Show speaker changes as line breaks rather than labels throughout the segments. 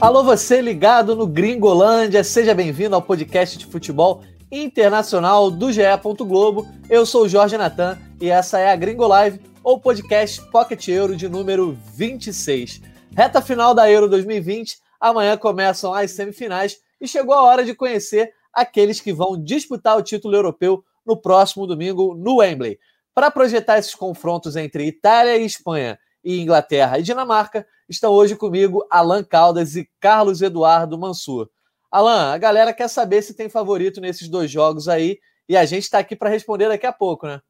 Alô, você ligado no Gringolândia, seja bem-vindo ao podcast de futebol internacional do GE. Globo. Eu sou o Jorge Natan e essa é a Gringo Live, ou podcast Pocket Euro de número 26. Reta final da Euro 2020, amanhã começam as semifinais e chegou a hora de conhecer aqueles que vão disputar o título europeu no próximo domingo no Wembley. Para projetar esses confrontos entre Itália e Espanha e Inglaterra e Dinamarca, estão hoje comigo Alan Caldas e Carlos Eduardo Mansur. Alan, a galera quer saber se tem favorito nesses dois jogos aí e a gente está aqui para responder daqui a pouco, né?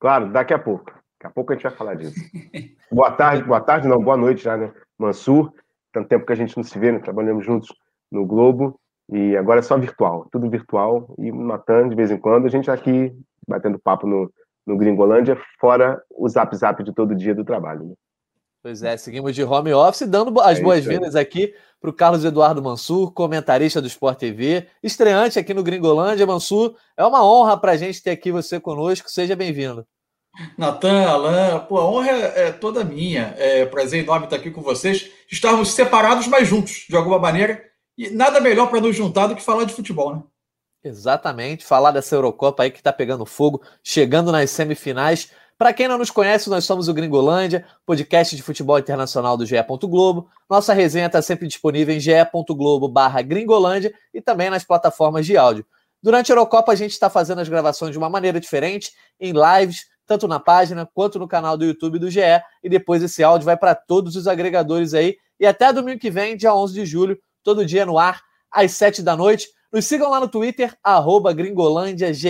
Claro, daqui a pouco. Daqui a pouco a gente vai falar disso. boa tarde, boa tarde, não, boa noite já, né? Mansur, tanto tempo que a gente não se vê, né? trabalhamos juntos no Globo e agora é só virtual, tudo virtual e matando de vez em quando a gente tá aqui batendo papo no, no Gringolândia, fora o zap zap de todo dia do trabalho. Né?
Pois é, seguimos de home office, dando as é boas-vindas aqui para o Carlos Eduardo Mansur, comentarista do Sport TV, estreante aqui no Gringolândia. Mansur, é uma honra para a gente ter aqui você conosco, seja bem-vindo.
Natan, Alain, pô, a honra é, toda minha. É prazer enorme estar aqui com vocês. Estarmos separados, mas juntos, de alguma maneira. E nada melhor para nos juntar do que falar de futebol, né?
Exatamente, falar dessa Eurocopa aí que está pegando fogo, chegando nas semifinais. Para quem não nos conhece, nós somos o Gringolândia, podcast de futebol internacional do GE. Globo. Nossa resenha está sempre disponível em ge.globo barra Gringolândia e também nas plataformas de áudio. Durante a Eurocopa, a gente está fazendo as gravações de uma maneira diferente, em lives, tanto na página quanto no canal do YouTube do GE, e depois esse áudio vai para todos os agregadores aí. E até domingo que vem, dia 11 de julho, todo dia no ar, às 7 da noite. Nos sigam lá no Twitter, gringolândiage.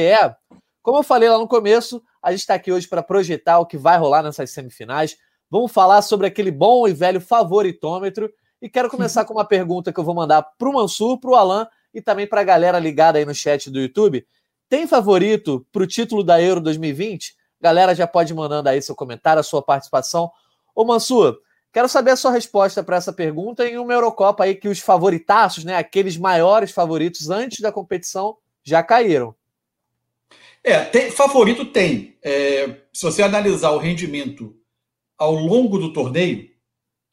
Como eu falei lá no começo, a gente está aqui hoje para projetar o que vai rolar nessas semifinais. Vamos falar sobre aquele bom e velho favoritômetro. E quero começar com uma pergunta que eu vou mandar para o Mansur, para o Alan e também para a galera ligada aí no chat do YouTube. Tem favorito para o título da Euro 2020? Galera, já pode ir mandando aí seu comentário, a sua participação. Ô Mansur, Quero saber a sua resposta para essa pergunta em uma Eurocopa aí que os favoritaços, né, aqueles maiores favoritos antes da competição, já caíram.
É, tem, favorito tem. É, se você analisar o rendimento ao longo do torneio,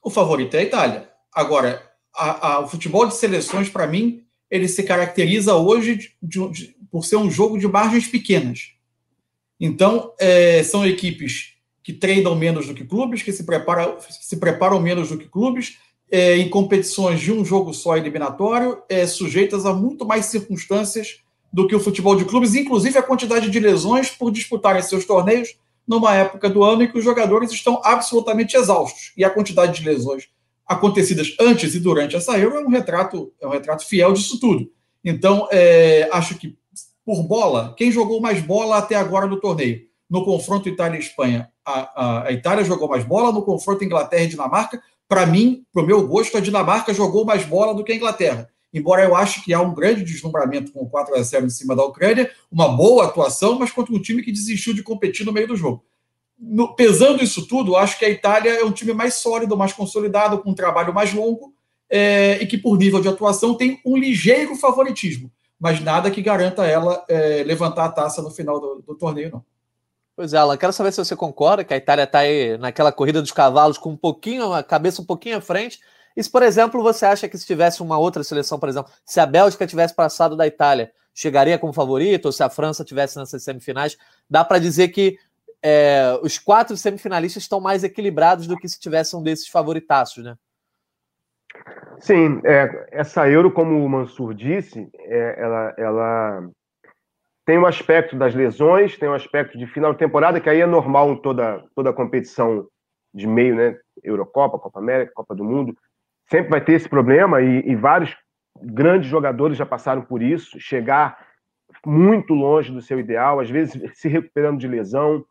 o favorito é a Itália. Agora, a, a, o futebol de seleções, para mim, ele se caracteriza hoje de, de, por ser um jogo de margens pequenas. Então, é, são equipes que treinam menos do que clubes, que se preparam, se preparam menos do que clubes, é, em competições de um jogo só eliminatório, é, sujeitas a muito mais circunstâncias do que o futebol de clubes, inclusive a quantidade de lesões por disputarem seus torneios numa época do ano em que os jogadores estão absolutamente exaustos. E a quantidade de lesões acontecidas antes e durante essa Euro é um retrato, é um retrato fiel disso tudo. Então, é, acho que por bola, quem jogou mais bola até agora no torneio? No confronto Itália-Espanha, a, a, a, Itália jogou mais bola, no confronto Inglaterra e Dinamarca, para mim, para o meu gosto, a Dinamarca jogou mais bola do que a Inglaterra. Embora eu ache que há um grande deslumbramento com 4 a 0 em cima da Ucrânia, uma boa atuação, mas contra um time que desistiu de competir no meio do jogo. No, pesando isso tudo, acho que a Itália é um time mais sólido, mais consolidado, com um trabalho mais longo é, e que, por nível de atuação, tem um ligeiro favoritismo, mas nada que garanta ela é, levantar a taça no final do, do torneio, não.
Pois é, Alan, quero saber se você concorda que a Itália está aí naquela corrida dos cavalos com um pouquinho, a cabeça um pouquinho à frente. E se, por exemplo, você acha que se tivesse uma outra seleção, por exemplo, se a Bélgica tivesse passado da Itália, chegaria como favorito, ou se a França tivesse nessas semifinais, dá para dizer que é, os quatro semifinalistas estão mais equilibrados do que se tivesse um desses favoritaços, né?
Sim, é, essa Euro, como o Mansur disse, é, ela, ela tem o aspecto das lesões, tem o aspecto de final de temporada, que aí é normal em toda, toda competição de meio, né? Eurocopa, Copa América, Copa do Mundo. Sempre vai ter esse problema e, e vários grandes jogadores já passaram por isso, chegar muito longe do seu ideal, às vezes se recuperando de lesão.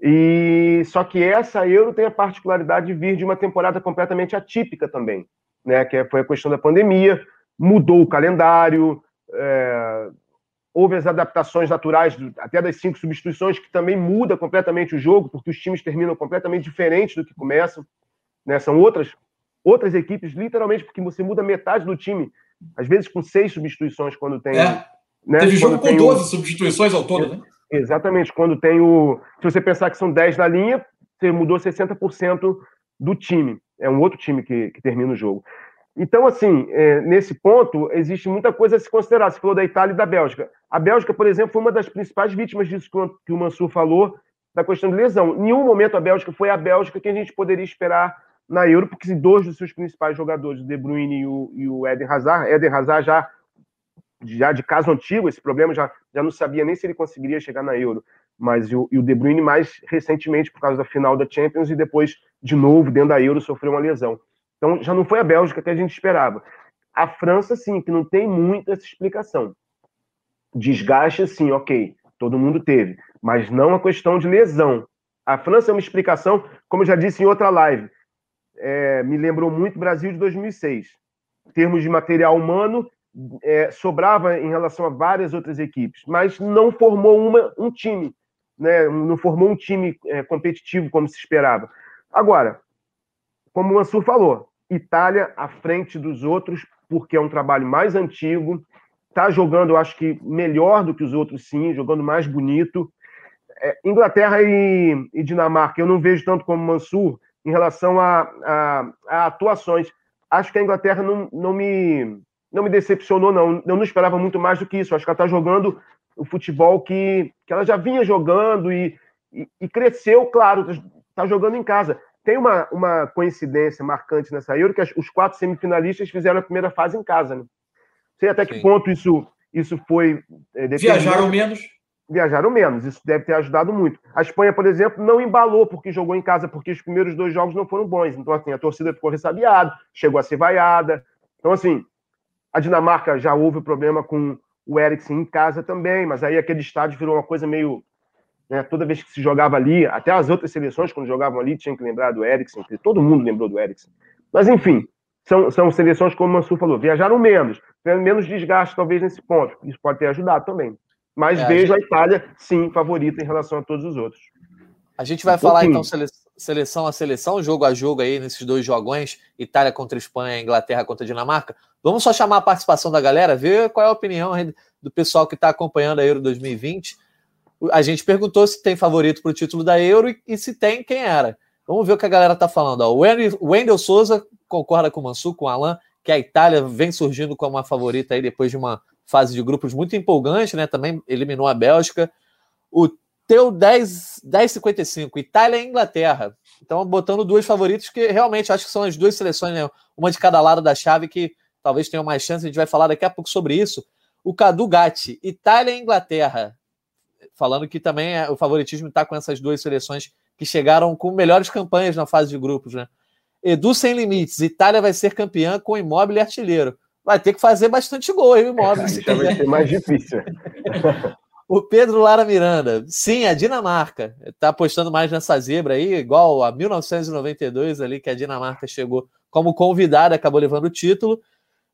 E só que essa Euro tem a particularidade de vir de uma temporada completamente atípica também, né? Que foi a questão da pandemia, mudou o calendário, é, houve as adaptações naturais, até das cinco substituições, que também muda completamente o jogo, porque os times terminam completamente diferentes do que começam. Né? São outras, outras equipes, literalmente, porque você muda metade do time, às vezes com seis substituições, quando tem. É.
Né? Teve jogo com 12 o... substituições ao todo, né?
Exatamente. Quando tem o. Se você pensar que são 10 na linha, você mudou 60% do time. É um outro time que, que termina o jogo. Então, assim, é, nesse ponto, existe muita coisa a se considerar. Você falou da Itália e da Bélgica. A Bélgica, por exemplo, foi uma das principais vítimas disso que o Mansur falou, da questão de lesão. Em nenhum momento a Bélgica foi a Bélgica que a gente poderia esperar na Euro, porque dois dos seus principais jogadores, o De Bruyne e o, e o Eden Hazard, Eden Hazard já, já de caso antigo, esse problema, já, já não sabia nem se ele conseguiria chegar na Euro, mas o, e o De Bruyne mais recentemente, por causa da final da Champions, e depois, de novo, dentro da Euro, sofreu uma lesão. Então, já não foi a Bélgica que a gente esperava. A França, sim, que não tem muita essa explicação. Desgaste, sim, ok, todo mundo teve, mas não a questão de lesão. A França é uma explicação, como eu já disse em outra live, é, me lembrou muito Brasil de 2006. Em termos de material humano, é, sobrava em relação a várias outras equipes, mas não formou uma, um time, né? não formou um time é, competitivo como se esperava. Agora, como o Mansur falou, Itália à frente dos outros, porque é um trabalho mais antigo, está jogando, acho que melhor do que os outros, sim, jogando mais bonito. É, Inglaterra e, e, Dinamarca, eu não vejo tanto como Mansur em relação a, a, a, atuações. Acho que a Inglaterra não, não, me, não me decepcionou, não. Eu não esperava muito mais do que isso. Acho que ela está jogando o futebol que, que ela já vinha jogando e, e, e cresceu, claro, está jogando em casa. Tem uma, uma coincidência marcante nessa Euro, que os quatro semifinalistas fizeram a primeira fase em casa, né? Não sei até Sim. que ponto isso, isso foi.
É, Viajaram menos.
Viajaram menos, isso deve ter ajudado muito. A Espanha, por exemplo, não embalou porque jogou em casa, porque os primeiros dois jogos não foram bons. Então, assim, a torcida ficou ressabiada, chegou a ser vaiada. Então, assim, a Dinamarca já houve problema com o Eriksen em casa também, mas aí aquele estádio virou uma coisa meio né? Toda vez que se jogava ali, até as outras seleções, quando jogavam ali, tinham que lembrar do Eriksen, todo mundo lembrou do Eriksen. Mas, enfim, são, são seleções, como o Mansur falou, viajaram menos, menos desgaste, talvez, nesse ponto. Isso pode ter ajudado também. Mas é, vejo a, gente... a, Itália, sim, favorita em relação a todos os outros.
A gente vai um falar, então, seleção a seleção, jogo a jogo aí, nesses dois jogões, Itália contra Espanha, Inglaterra contra Dinamarca. Vamos só chamar a participação da galera, ver qual é a opinião do pessoal que está acompanhando a Euro 2020 a gente perguntou se tem favorito para o título da Euro e, e, se tem, quem era. Vamos ver o que a galera está falando. Ó. O Wendel Souza concorda com o Mansu, com o Alan, que a Itália vem surgindo como uma favorita aí depois de uma fase de grupos muito empolgante, né? Também eliminou a Bélgica. O teu 10, 10,55, Itália e Inglaterra. Então, botando duas favoritos que realmente acho que são as duas seleções, né? uma de cada lado da chave, que talvez tenham mais chance. A gente vai falar daqui a pouco sobre isso. O Cadu Gatti, Itália e Inglaterra falando que também é, o favoritismo está com essas duas seleções que chegaram com melhores campanhas na fase de grupos, né? Edu sem limites, Itália vai ser campeã com imóvel e artilheiro. Vai ter que fazer bastante gol, hein, imóvel.
Isso vai ser mais difícil.
o Pedro Lara Miranda, sim, a Dinamarca está apostando mais nessa zebra aí, igual a 1992 ali que a Dinamarca chegou como convidada, acabou levando o título.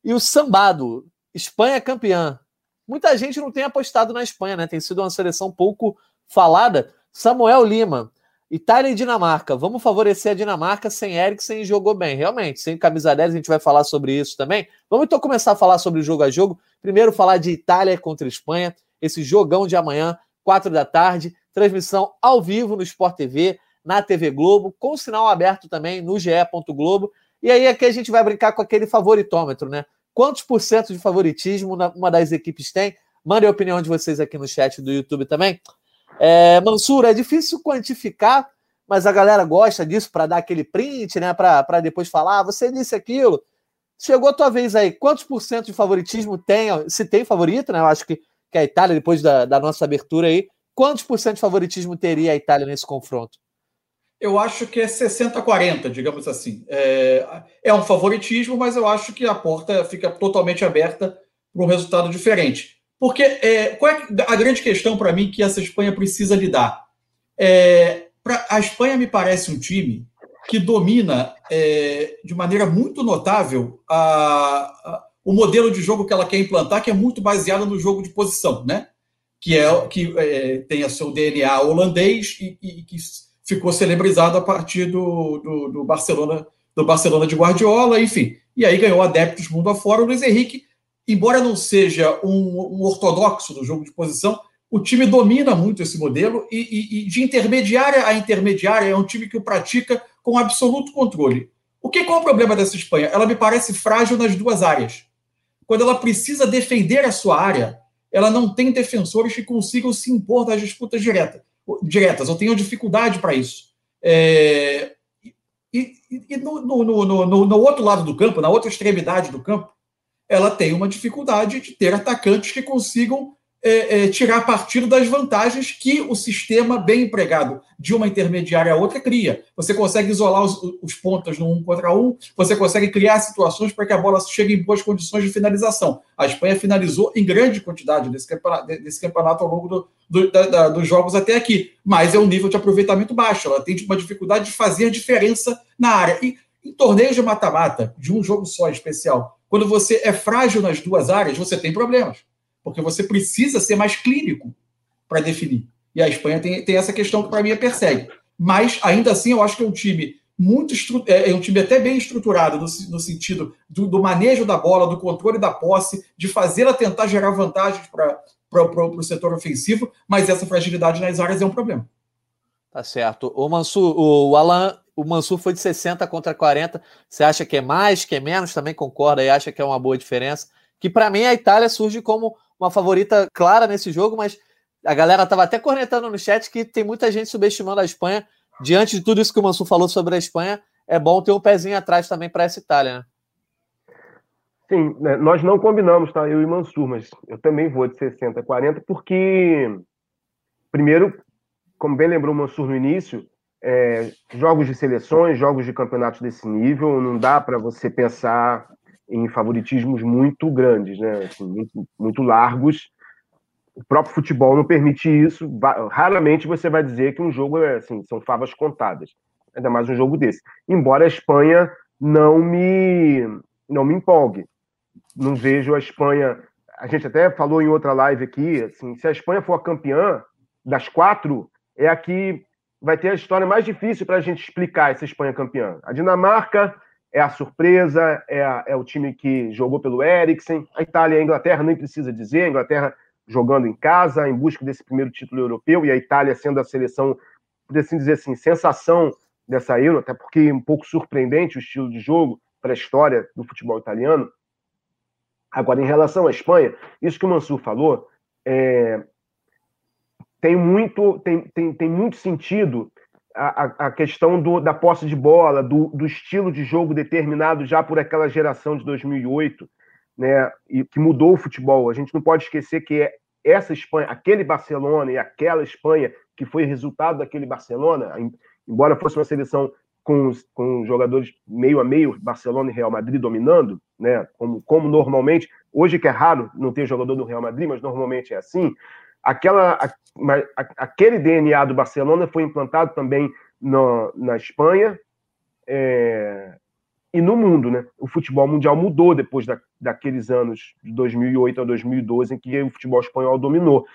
E o Sambado, Espanha campeã, Muita gente não tem apostado na Espanha, né? Tem sido uma seleção pouco falada. Samuel Lima, Itália e Dinamarca. Vamos favorecer a Dinamarca sem Eriksen e jogou bem. Realmente, sem camisa 10, a gente vai falar sobre isso também. Vamos então começar a falar sobre jogo a jogo. Primeiro, falar de Itália contra Espanha. Esse jogão de amanhã, 4 da tarde. Transmissão ao vivo no Sport TV, na TV Globo, com sinal aberto também no GE. Globo. E aí aqui a gente vai brincar com aquele favoritômetro, né? Quantos por cento de favoritismo uma das equipes tem? Mandem a opinião de vocês aqui no chat do YouTube também. É, Mansur, é difícil quantificar, mas a galera gosta disso para dar aquele print, né? Para depois falar, ah, você disse aquilo. Chegou a tua vez aí. Quantos por cento de favoritismo tem? Se tem favorito, né? Eu acho que, que a Itália, depois da, da nossa abertura aí, quantos por cento de favoritismo teria a Itália nesse confronto?
eu acho que é 60-40, digamos assim. É, é, um favoritismo, mas eu acho que a porta fica totalmente aberta para um resultado diferente. Porque é, qual é a grande questão para mim que essa Espanha precisa lidar? É, pra, a Espanha me parece um time que domina é, de maneira muito notável a, a, o modelo de jogo que ela quer implantar, que é muito baseado no jogo de posição, né? que, é, que é, tem o seu DNA holandês e, e que ficou celebrizado a partir do, do, do, Barcelona do Barcelona de Guardiola, enfim. E aí ganhou adeptos mundo afora. O Luiz Henrique, embora não seja um, um ortodoxo do jogo de posição, o time domina muito esse modelo e, e, e, de intermediária a intermediária é um time que o pratica com absoluto controle. O que qual é o problema dessa Espanha? Ela me parece frágil nas duas áreas. Quando ela precisa defender a sua área, ela não tem defensores que consigam se impor nas disputas direta, diretas, ou tenham dificuldade para isso. É, e, e no, no, no, no, outro lado do campo, na outra extremidade do campo, ela tem uma dificuldade de ter atacantes que consigam é, é, tirar partido das vantagens que o sistema bem empregado de uma intermediária a outra cria. Você consegue isolar os, os pontos no um contra um, você consegue criar situações para que a bola chegue em boas condições de finalização. A Espanha finalizou em grande quantidade desse campeonato, desse campeonato ao longo do, do, da, da, dos jogos até aqui, mas é um nível de aproveitamento baixo. Ela tem uma dificuldade de fazer diferença na área. E em torneios de mata-mata, de um jogo só especial, quando você é frágil nas duas áreas, você tem problemas porque você precisa ser mais clínico para definir. E a Espanha tem, tem essa questão que para mim é persegue. Mas, ainda assim, eu acho que é um time muito é, é um time até bem estruturado no, no sentido do, do, manejo da bola, do controle da posse, de fazê-la tentar gerar vantagens para o setor ofensivo, mas essa fragilidade nas áreas é um problema.
Tá certo. O Mansur, o Alan, o Mansur foi de 60 contra 40. Você acha que é mais, que é menos? Também concorda e acha que é uma boa diferença? Que para mim a Itália surge como uma favorita clara nesse jogo, mas a galera estava até cornetando no chat que tem muita gente subestimando a Espanha. Diante de tudo isso que o Mansur falou sobre a Espanha, é bom ter um pezinho atrás também para essa Itália, né?
Sim, né, nós não combinamos, tá? Eu e Mansur, mas eu também vou de 60 a 40, porque, primeiro, como bem lembrou o Mansur no início, é, jogos de seleções, jogos de campeonatos desse nível, não dá para você pensar em favoritismos muito grandes, né? Assim, muito, muito largos. O próprio futebol não permite isso. Raramente você vai dizer que um jogo é assim, são favas contadas. Ainda mais um jogo desse. Embora a Espanha não me não me empolgue. Não vejo a Espanha. A gente até falou em outra live aqui, assim, se a Espanha for a campeã das quatro, é a que vai ter a história mais difícil para a gente explicar essa Espanha campeã. A Dinamarca é a surpresa, é, a, é, o time que jogou pelo Eriksen. A Itália e a Inglaterra nem precisa dizer, a Inglaterra jogando em casa, em busca desse primeiro título europeu, e a Itália sendo a seleção, por assim dizer assim, sensação dessa Euro, até porque é um pouco surpreendente o estilo de jogo para a história do futebol italiano. Agora, em relação à Espanha, isso que o Mansur falou, é, tem, muito, tem, tem, tem muito sentido a, a questão do, da posse de bola, do, do, estilo de jogo determinado já por aquela geração de 2008, né, e que mudou o futebol. A gente não pode esquecer que é essa Espanha, aquele Barcelona e aquela Espanha que foi resultado daquele Barcelona, embora fosse uma seleção com, com jogadores meio a meio, Barcelona e Real Madrid dominando, né, como, como normalmente, hoje que é raro não ter jogador do Real Madrid, mas normalmente é assim, aquela, a, aquele DNA do Barcelona foi implantado também no, na Espanha é, e no mundo. Né? O futebol mundial mudou depois da, daqueles anos de 2008 a 2012, em que o futebol espanhol dominou.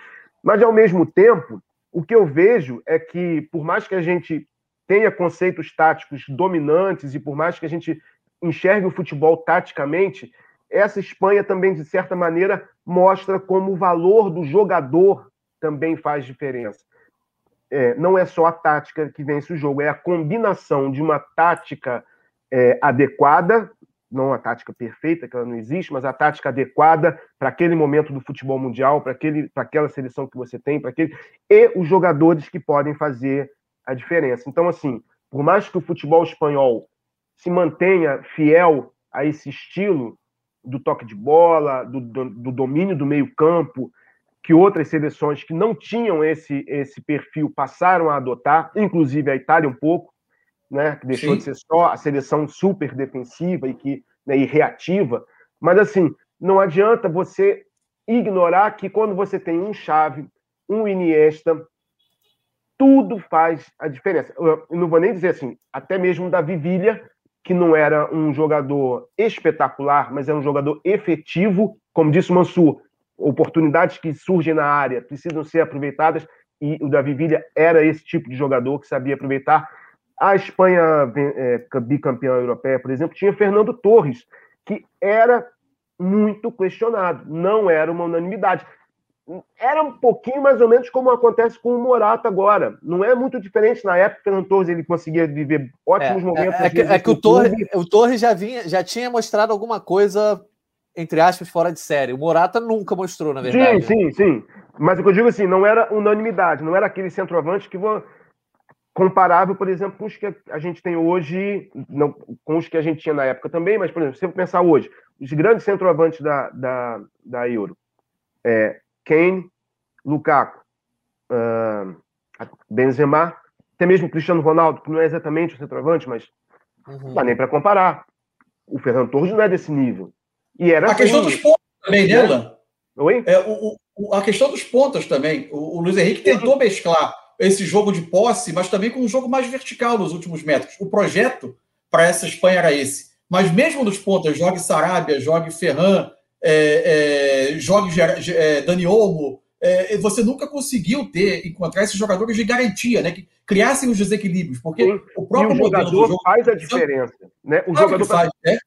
Mas, ao mesmo tempo, o que eu vejo é que, por mais que a gente tenha conceitos táticos dominantes e por mais que a gente enxergue o futebol taticamente, essa Espanha também, de certa maneira, mostra como o valor do jogador também faz diferença. É, não é só a tática que vence o jogo, é a combinação de uma tática é, adequada, não a tática perfeita, que ela não existe, mas a tática adequada para aquele momento do futebol mundial, para aquela seleção que você tem, para aquele e os jogadores que podem fazer a diferença. Então, assim, por mais que o futebol espanhol se mantenha fiel a esse estilo, do toque de bola, do, do, do domínio do meio-campo, que outras seleções que não tinham esse, esse perfil passaram a adotar, inclusive a Itália um pouco, né, que deixou Sim. de ser só a seleção super defensiva e que né, e reativa. Mas assim, não adianta você ignorar que quando você tem um chave, um Iniesta, tudo faz a diferença. Eu não vou nem dizer assim, até mesmo da Vivilha, que não era um jogador espetacular, mas era um jogador efetivo, como disse o Mansur, oportunidades que surgem na área precisam ser aproveitadas, e o Davi Villa era esse tipo de jogador que sabia aproveitar. A Espanha, é, bicampeã europeia, por exemplo, tinha Fernando Torres, que era muito questionado, não era uma unanimidade. Era um pouquinho mais ou menos como acontece com o Morata agora. Não é muito diferente na época que o Torres ele conseguia viver ótimos
é,
momentos.
É, é, que, é que, o Torres, o Torres já, vinha, já tinha mostrado alguma coisa, entre aspas, fora de série. O Morata nunca mostrou, na verdade.
Sim, sim, sim. Mas o que eu digo assim, não era unanimidade, não era aquele centroavante que comparável, por exemplo, com os que a gente tem hoje, não, com os que a gente tinha na época também, mas, por exemplo, se você pensar hoje, os grandes centroavantes da, da, da Euro, é, Kane, Lukaku, uh, Benzema, até mesmo Cristiano Ronaldo, que não é exatamente o centroavante, mas uhum. não dá nem para comparar. O Fernando Torres não é desse nível. E era
a assim, questão dos pontos também, né, Lan?
Oi?
É, o, o, a questão dos pontos também. O, o Luiz Henrique tentou mesclar esse jogo de posse, mas também com um jogo mais vertical nos últimos metros. O projeto para essa Espanha era esse. Mas mesmo nos pontos, jogue Sarabia, jogue Ferran, é, é, jogue é, Dani Olmo, é, você nunca conseguiu ter, encontrar esses jogadores de garantia, né? Que criassem os desequilíbrios, porque Sim.
o próprio o jogador jogo, faz a diferença, né? O claro jogador faz, é?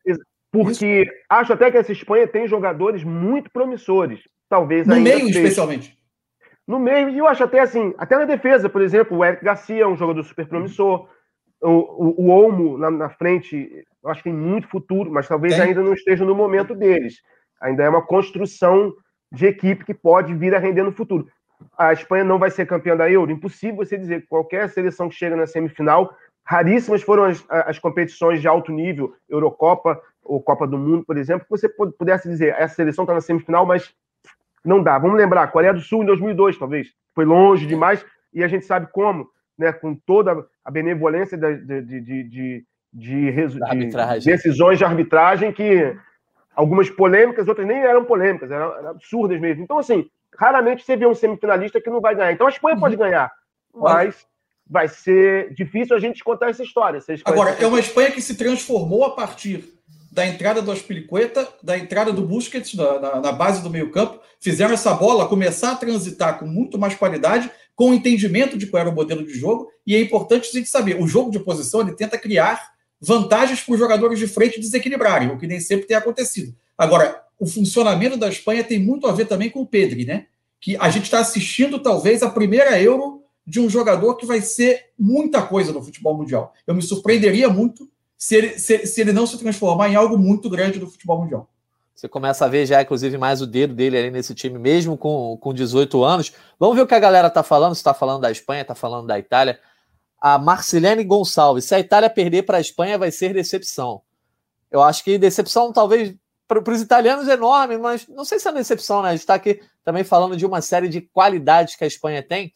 porque Isso. acho até que essa Espanha tem jogadores muito promissores, talvez
no meio seja. especialmente.
No meio, e eu acho até assim, até na defesa, por exemplo, o Eric Garcia é um jogador super promissor. O, o, o Olmo na, na, frente, eu acho que tem muito futuro, mas talvez tem. ainda não esteja no momento deles. Ainda é uma construção de equipe que pode vir a render no futuro. A Espanha não vai ser campeã da Euro? Impossível você dizer. Qualquer seleção que chega na semifinal, raríssimas foram as, as competições de alto nível, Eurocopa ou Copa do Mundo, por exemplo, que você pudesse dizer essa seleção está na semifinal, mas não dá. Vamos lembrar, Coreia do Sul em 2002, talvez. Foi longe demais e a gente sabe como, né, com toda a benevolência de, de, de, de, de, de decisões de arbitragem que algumas polêmicas, outras nem eram polêmicas, eram, eram, absurdas mesmo. Então, assim, raramente você vê um semifinalista que não vai ganhar. Então a Espanha uhum. pode ganhar, mas vai ser difícil a gente contar essa história.
Agora, é uma Espanha que se transformou a partir da entrada do Aspilicueta, da entrada do Busquets na, na, na base do meio-campo, fizeram essa bola começar a transitar com muito mais qualidade, com entendimento de qual era o modelo de jogo, e é importante a gente saber, o jogo de posição ele tenta criar vantagens para os jogadores de frente desequilibrarem, o que nem sempre tem acontecido. Agora, o funcionamento da Espanha tem muito a ver também com o Pedri, né? Que a gente está assistindo talvez a primeira Euro de um jogador que vai ser muita coisa no futebol mundial. Eu me surpreenderia muito se ele, se, se ele não se transformar em algo muito grande do futebol mundial.
Você começa a ver já, inclusive, mais o dedo dele ali nesse time, mesmo com, com 18 anos. Vamos ver o que a galera está falando. Se está falando da Espanha, está falando da Itália. A Marcelene Gonçalves. Se a Itália perder para a Espanha, vai ser decepção. Eu acho que decepção, talvez, para os italianos é enorme, mas não sei se é decepção, né? A gente está aqui também falando de uma série de qualidades que a Espanha tem.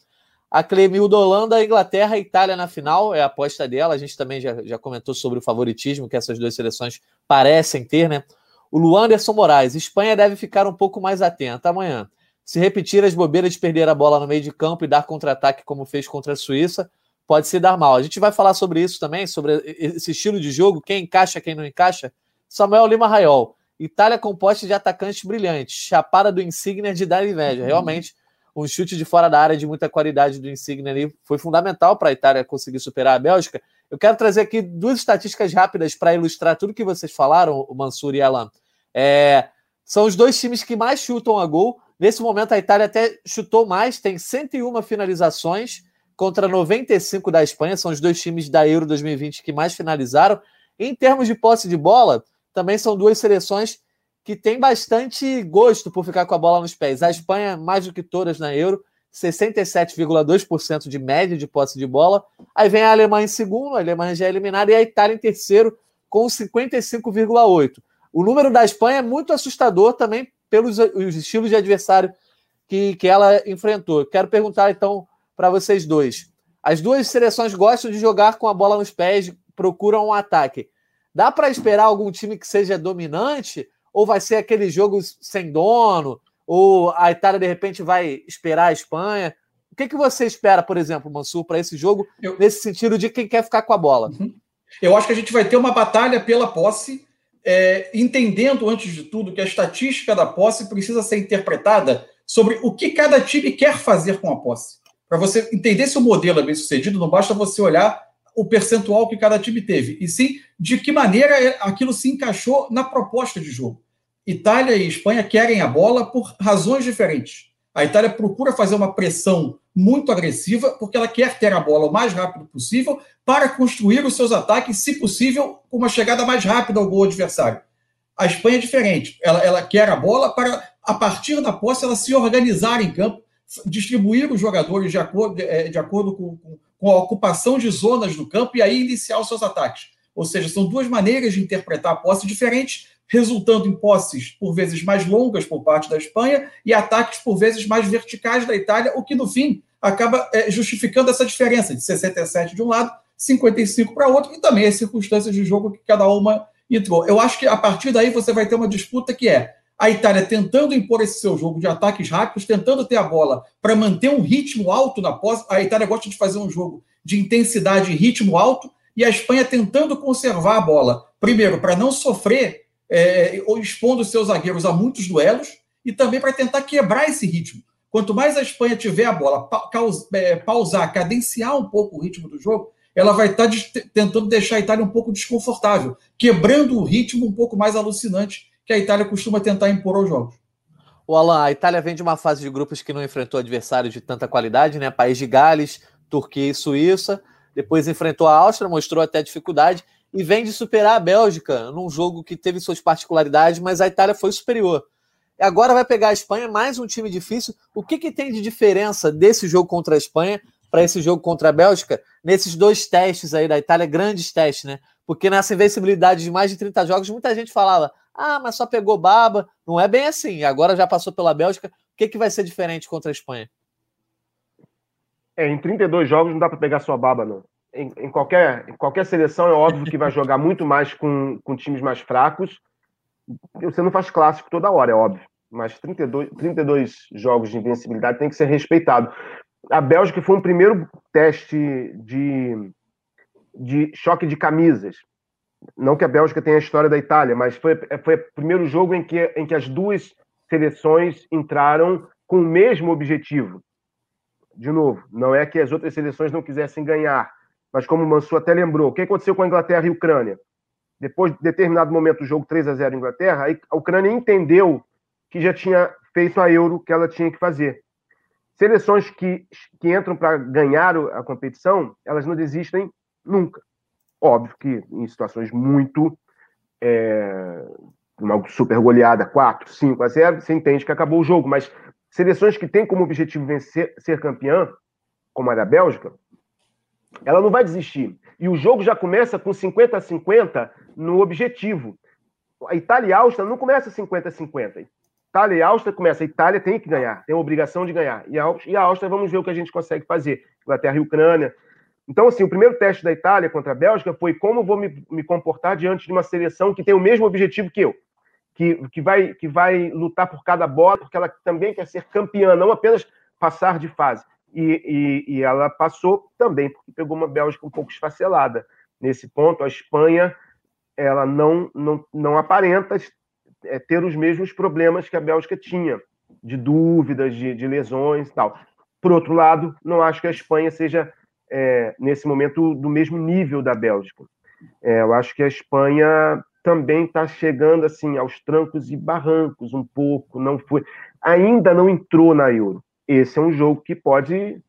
A Clemilda Holanda, Inglaterra e Itália na final, é a aposta dela. A gente também já, já comentou sobre o favoritismo que essas duas seleções parecem ter, né? O Luanderson Moraes, Espanha deve ficar um pouco mais atenta amanhã. Se repetir as bobeiras de perder a bola no meio de campo e dar contra-ataque como fez contra a Suíça, pode se dar mal. A gente vai falar sobre isso também, sobre esse estilo de jogo, quem encaixa, quem não encaixa. Samuel Lima Raiol, Itália composta de atacantes brilhantes, chapada do Insigne de dar inveja. Realmente, um chute de fora da área de muita qualidade do Insigne ali foi fundamental para a Itália conseguir superar a Bélgica. Eu quero trazer aqui duas estatísticas rápidas para ilustrar tudo que vocês falaram, o Mansur e Alan. É, são os dois times que mais chutam a gol. Nesse momento, a Itália até chutou mais, tem 101 finalizações contra 95 da Espanha. São os dois times da Euro 2020 que mais finalizaram. Em termos de posse de bola, também são duas seleções que tem bastante gosto por ficar com a bola nos pés. A Espanha, mais do que todas na Euro, 67,2% de média de posse de bola. Aí vem a Alemanha em segundo, a Alemanha já é eliminada, e a Itália em terceiro, com 55,8%. O número da Espanha é muito assustador também pelos os estilos de adversário que, que ela enfrentou. Quero perguntar então para vocês dois. As duas seleções gostam de jogar com a bola nos pés, procuram um ataque. Dá para esperar algum time que seja dominante ou vai ser aquele jogo sem dono? Ou a Itália, de repente, vai esperar a Espanha? O que, que você espera, por exemplo, Mansur, para esse jogo, eu... nesse sentido de quem quer ficar com a bola? Uhum.
Eu acho que a gente vai ter uma batalha pela posse, é, entendendo, antes de tudo, que a estatística da posse precisa ser interpretada sobre o que cada time quer fazer com a posse. Para você entender se o modelo é bem sucedido, não basta você olhar o percentual que cada time teve, e sim de que maneira aquilo se encaixou na proposta de jogo. Itália e Espanha querem a bola por razões diferentes. A Itália procura fazer uma pressão muito agressiva, porque ela quer ter a bola o mais rápido possível para construir os seus ataques, se possível, com uma chegada mais rápida ao gol adversário. A Espanha é diferente. Ela, ela quer a bola para, a partir da posse, ela se organizar em campo, distribuir os jogadores de acordo, de, de acordo com, com, com a ocupação de zonas do campo e aí iniciar os seus ataques. Ou seja, são duas maneiras de interpretar a posse diferentes, resultando em posses por vezes mais longas por parte da Espanha e ataques por vezes mais verticais da Itália, o que no fim acaba é, justificando essa diferença de 67 de um lado, 55 para outro, e também as circunstâncias de jogo que cada uma entrou. Eu acho que a partir daí você vai ter uma disputa que é a Itália tentando impor esse seu jogo de ataques rápidos, tentando ter a bola para manter um ritmo alto na posse. A Itália gosta de fazer um jogo de intensidade e ritmo alto, e a Espanha tentando conservar a bola, primeiro, para não sofrer é, ou expondo seus zagueiros a muitos duelos, e também para tentar quebrar esse ritmo. Quanto mais a Espanha tiver a bola, é, pausar, cadenciar um pouco o ritmo do jogo, ela vai estar tá tentando deixar a Itália um pouco desconfortável, quebrando o ritmo um pouco mais alucinante que a Itália costuma tentar impor aos jogos.
O Alan, a Itália vem de uma fase de grupos que não enfrentou adversários de tanta qualidade, né? País de Gales, Turquia e Suíça. Depois enfrentou a Áustria, mostrou até dificuldade e vem de superar a Bélgica num jogo que teve suas particularidades, mas a Itália foi superior. Agora vai pegar a Espanha, mais um time difícil. O que, que tem de diferença desse jogo contra a Espanha para esse jogo contra a Bélgica, nesses dois testes aí da Itália, grandes testes, né? Porque nessa invencibilidade de mais de 30 jogos, muita gente falava: ah, mas só pegou baba. Não é bem assim. Agora já passou pela Bélgica. O que, que vai ser diferente contra a Espanha?
É, em 32 jogos não dá para pegar sua baba, não. Em, em, qualquer, em qualquer seleção é óbvio que vai jogar muito mais com, com times mais fracos. Você não faz clássico toda hora, é óbvio. Mas 32, 32 jogos de invencibilidade tem que ser respeitado. A Bélgica foi um primeiro teste de, de choque de camisas. Não que a Bélgica tenha a história da Itália, mas foi, foi o primeiro jogo em que, em que as duas seleções entraram com o mesmo objetivo. De novo, não é que as outras seleções não quisessem ganhar, mas como o Mansu até lembrou, o que aconteceu com a Inglaterra e a Ucrânia? Depois de determinado momento do jogo 3 a 0 Inglaterra, a Ucrânia entendeu que já tinha feito a Euro que ela tinha que fazer. Seleções que, que entram para ganhar a competição, elas não desistem nunca. Óbvio que em situações muito. É, uma super goleada, 4, 5 a 0, você entende que acabou o jogo, mas seleções que têm como objetivo vencer, ser campeã, como a da Bélgica, ela não vai desistir. E o jogo já começa com 50 a 50 no objetivo. A Itália e a Áustria não começa 50 a 50. Itália e Áustria começa. A Itália tem que ganhar, tem a obrigação de ganhar. E a, e a Áustria, vamos ver o que a gente consegue fazer. Inglaterra e Ucrânia. Então, assim, o primeiro teste da Itália contra a Bélgica foi como vou me, me comportar diante de uma seleção que tem o mesmo objetivo que eu, que, que, vai, que vai lutar por cada bola, porque ela também quer ser campeã, não apenas passar de fase. E, e, e ela passou também, porque pegou uma Bélgica um pouco esfacelada. Nesse ponto, a Espanha ela não, não, não aparenta é, ter os mesmos problemas que a Bélgica tinha, de dúvidas, de, de lesões e tal. Por outro lado, não acho que a Espanha seja é, nesse momento do mesmo nível da Bélgica. É, eu acho que a Espanha também está chegando assim aos trancos e barrancos um pouco, não foi, ainda não entrou na Euro. Esse é um jogo que pode,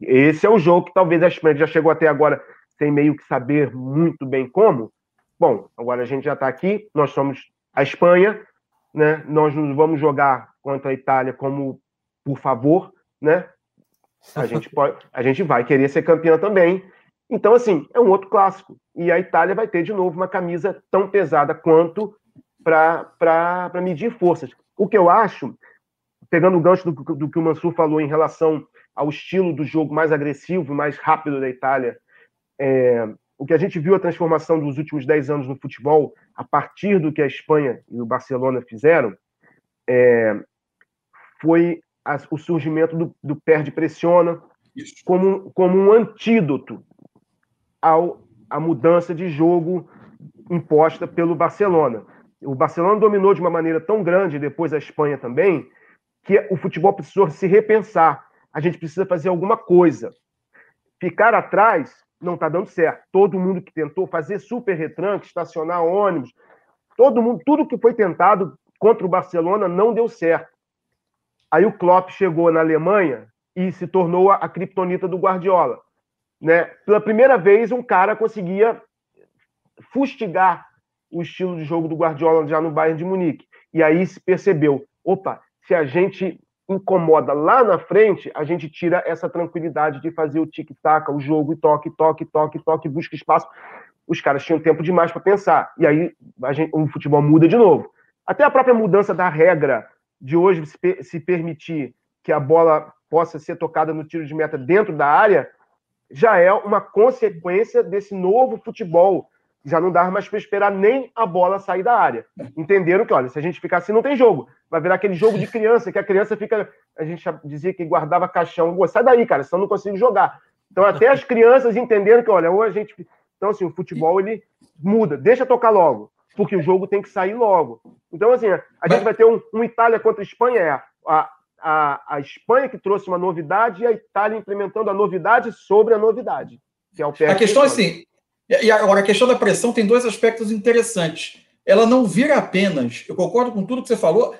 esse é o jogo que talvez a Espanha já chegou até agora sem meio que saber muito bem como. Bom, agora a gente já está aqui, nós somos a Espanha, né? Nós nos vamos jogar contra a Itália como por favor, né? A gente, pode, a gente vai querer ser campeão também. Então, assim, é um outro clássico. E a Itália vai ter de novo uma camisa tão pesada quanto para medir forças. O que eu acho, pegando o gancho do, do que o Mansur falou em relação ao estilo do jogo mais agressivo, mais rápido da Itália, é, o que a gente viu a transformação dos últimos 10 anos no futebol, a partir do que a Espanha e o Barcelona fizeram, é, foi o surgimento do, do perde-pressiona como, como um antídoto ao, à mudança de jogo imposta pelo Barcelona. O Barcelona dominou de uma maneira tão grande, depois a Espanha também, que o futebol precisou se repensar. A gente precisa fazer alguma coisa. Ficar atrás não está dando certo. Todo mundo que tentou fazer super retranque, estacionar ônibus, todo mundo, tudo que foi tentado contra o Barcelona não deu certo. Aí o Klopp chegou na Alemanha e se tornou a, a criptonita do Guardiola. Né? Pela primeira vez, um cara conseguia fustigar o estilo de jogo do Guardiola já no Bayern de Munique. E aí se percebeu, opa, se a gente incomoda lá na frente, a gente tira essa tranquilidade de fazer o tic-tac, o jogo, e toque, toque, toque, toque, busca espaço. Os caras tinham tempo demais para pensar. E aí gente, o futebol muda de novo. Até a própria mudança da regra de hoje se, se permitir que a bola possa ser tocada no tiro de meta dentro da área, já é uma consequência desse novo futebol. Já não dá mais para esperar nem a bola sair da área. Entenderam que, olha, se a gente ficar assim, não tem jogo. Vai virar aquele jogo de criança, que a criança fica. A gente dizia que guardava caixão. Sai daí, cara, senão não consigo jogar. Então, até as crianças entenderam que, olha, ou a gente. Então, assim, o futebol ele muda, deixa tocar logo, porque o jogo tem que sair logo. Então, assim, a gente vai ter um, um Itália contra Espanha, é a, a, a Espanha que trouxe uma novidade e a Itália implementando a novidade sobre a novidade.
Que é o a questão é assim, e agora a questão da pressão tem dois aspectos interessantes. Ela não vira apenas, eu concordo com tudo que você falou,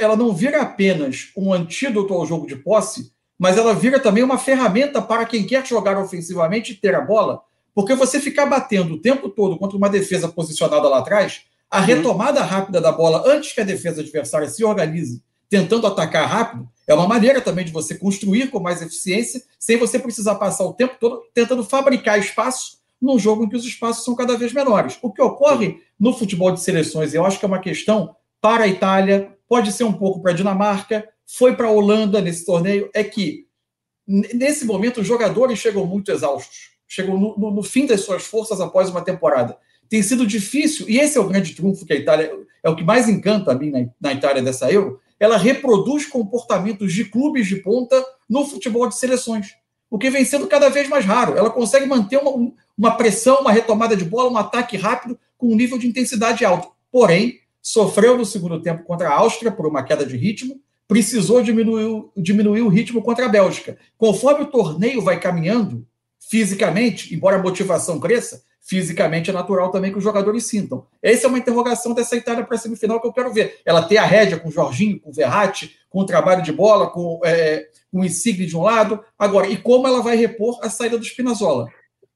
ela não vira apenas um antídoto ao jogo de posse, mas ela vira também uma ferramenta para quem quer jogar ofensivamente e ter a bola, porque você ficar batendo o tempo todo contra uma defesa posicionada lá atrás, a uhum. retomada rápida da bola antes que a defesa adversária se organize tentando atacar rápido, é uma maneira também de você construir com mais eficiência, sem você precisar passar o tempo todo tentando fabricar espaço num jogo em que os espaços são cada vez menores. O que ocorre no futebol de seleções, eu acho que é uma questão para a Itália, pode ser um pouco para a Dinamarca, foi para a Holanda nesse torneio, é que nesse momento os jogadores chegam muito exaustos, chegam no, no, no fim das suas forças após uma temporada. Tem sido difícil, e esse é o grande trunfo que a Itália, é o que mais encanta a mim na, na Itália dessa Euro, ela reproduz comportamentos de clubes de ponta no futebol de seleções, o que vem sendo cada vez mais raro. Ela consegue manter uma, uma pressão, uma retomada de bola, um ataque rápido com um nível de intensidade alto. Porém, sofreu no segundo tempo contra a Áustria por uma queda de ritmo, precisou diminuir, diminuir o ritmo contra a Bélgica. Conforme o torneio vai caminhando, fisicamente, embora a motivação cresça, fisicamente é natural também que os jogadores sintam. Essa é uma interrogação dessa Itália para a semifinal que eu quero ver. Ela ter a rédea com o Jorginho, com o Verratti, com o trabalho de bola, com, é, com o Insigne de um lado. Agora, e como ela vai repor a saída do Spinazzola?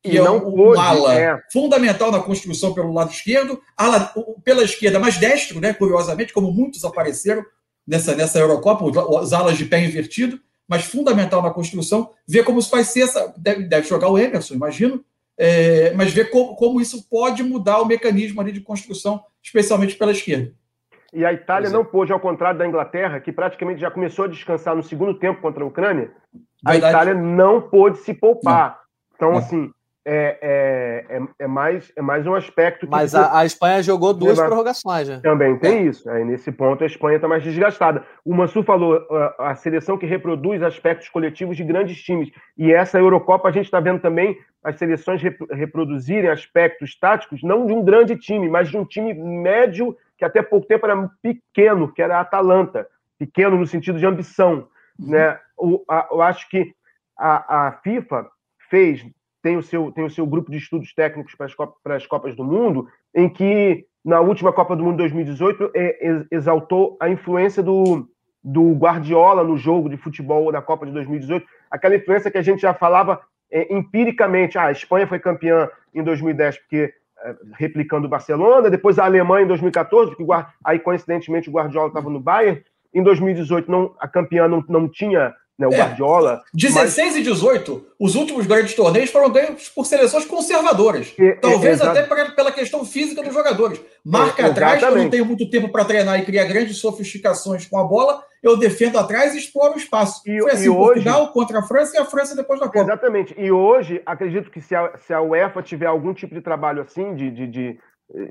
Que é um, ala é. fundamental na construção pelo lado esquerdo, ala pela esquerda mais destro, né, curiosamente, como muitos apareceram nessa, nessa Eurocopa, os alas de pé invertido, mas fundamental na construção, ver como isso vai ser essa. Deve, deve jogar o Emerson, imagino, é, mas ver como, como, isso pode mudar o mecanismo ali de construção, especialmente pela esquerda.
E a Itália não pôde, ao contrário da Inglaterra, que praticamente já começou a descansar no segundo tempo contra a Ucrânia, Verdade. a Itália não pôde se poupar. Não. Então, não. assim, é, é, é, é, mais, é mais um aspecto.
Mas a, a, Espanha jogou duas prorrogações, né?
Também tem é. isso. Aí, nesse ponto, a Espanha está mais desgastada. O Mansur falou a, a, seleção que reproduz aspectos coletivos de grandes times. E essa Eurocopa a gente está vendo também as seleções rep, reproduzirem aspectos táticos, não de um grande time, mas de um time médio que até pouco tempo era pequeno, que era a Atalanta. Pequeno no sentido de ambição. Uhum. Né? O, eu acho que a, a FIFA fez tem o seu, tem o seu grupo de estudos técnicos para as, Copas, para as Copas do Mundo, em que, na última Copa do Mundo 2018, é, exaltou a influência do, do Guardiola no jogo de futebol da Copa de 2018, aquela influência que a gente já falava é, empiricamente. Ah, a Espanha foi campeã em 2010 porque é, replicando o Barcelona, depois a Alemanha em 2014, porque aí coincidentemente o Guardiola estava no Bayern. Em 2018 não, a campeã não, não tinha né, o é, Guardiola.
16 mas... e 18, os últimos grandes torneios foram ganhos por seleções conservadoras. É, Talvez é, até pra, pela questão física dos jogadores. Marca atrás, que eu não tenho muito tempo para treinar e criar grandes sofisticações com a bola, eu defendo atrás e exploro o espaço. E, Foi assim, e hoje... Portugal contra a França e a França depois da Copa.
Exatamente. E hoje, acredito que se a, se a UEFA tiver algum tipo de trabalho assim, de, de, de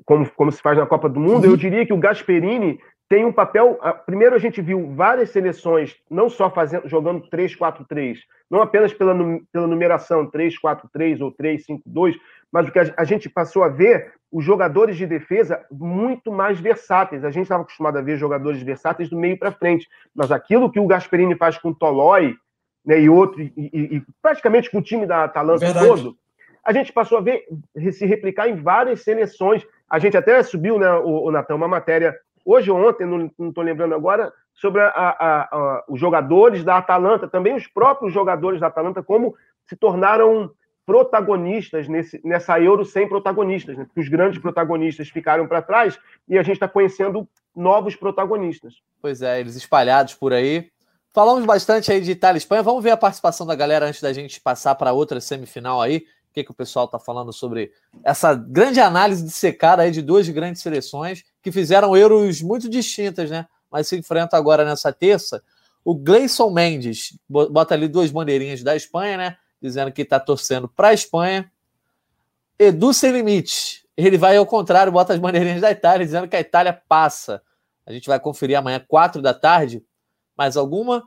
como, como se faz na Copa do Mundo, uhum. eu diria que o Gasperini tem um papel. Primeiro, a gente viu várias seleções, não só fazendo, jogando 3-4-3, não apenas pela, pela numeração 3-4-3 ou 3-5-2, mas o que a, gente passou a ver, os jogadores de defesa muito mais versáteis. A gente estava acostumado a ver jogadores versáteis do meio para frente, mas aquilo que o Gasperini faz com o Tolói né, e outro, e, e, e, praticamente com o time da Atalanta Verdade. todo, a gente passou a ver se replicar em várias seleções. A gente até subiu, né, o, o Natan, uma matéria hoje ou ontem, não estou lembrando agora, sobre a, a, a, os jogadores da Atalanta, também os próprios jogadores da Atalanta, como se tornaram protagonistas nesse, nessa Euro sem protagonistas, né? porque os grandes protagonistas ficaram para trás e a gente está conhecendo novos protagonistas.
Pois é, eles espalhados por aí. Falamos bastante aí de Itália e Espanha. Vamos ver a participação da galera antes da gente passar para outra semifinal aí. O que, que o pessoal está falando sobre essa grande análise de secada aí de duas grandes seleções que fizeram euros muito distintas, né? Mas se enfrentam agora nessa terça. O Gleison Mendes bota ali duas bandeirinhas da Espanha, né? Dizendo que está torcendo para a Espanha. Edu Sem Limites. Ele vai ao contrário, bota as bandeirinhas da Itália, dizendo que a Itália passa. A gente vai conferir amanhã, quatro da tarde. Mais alguma?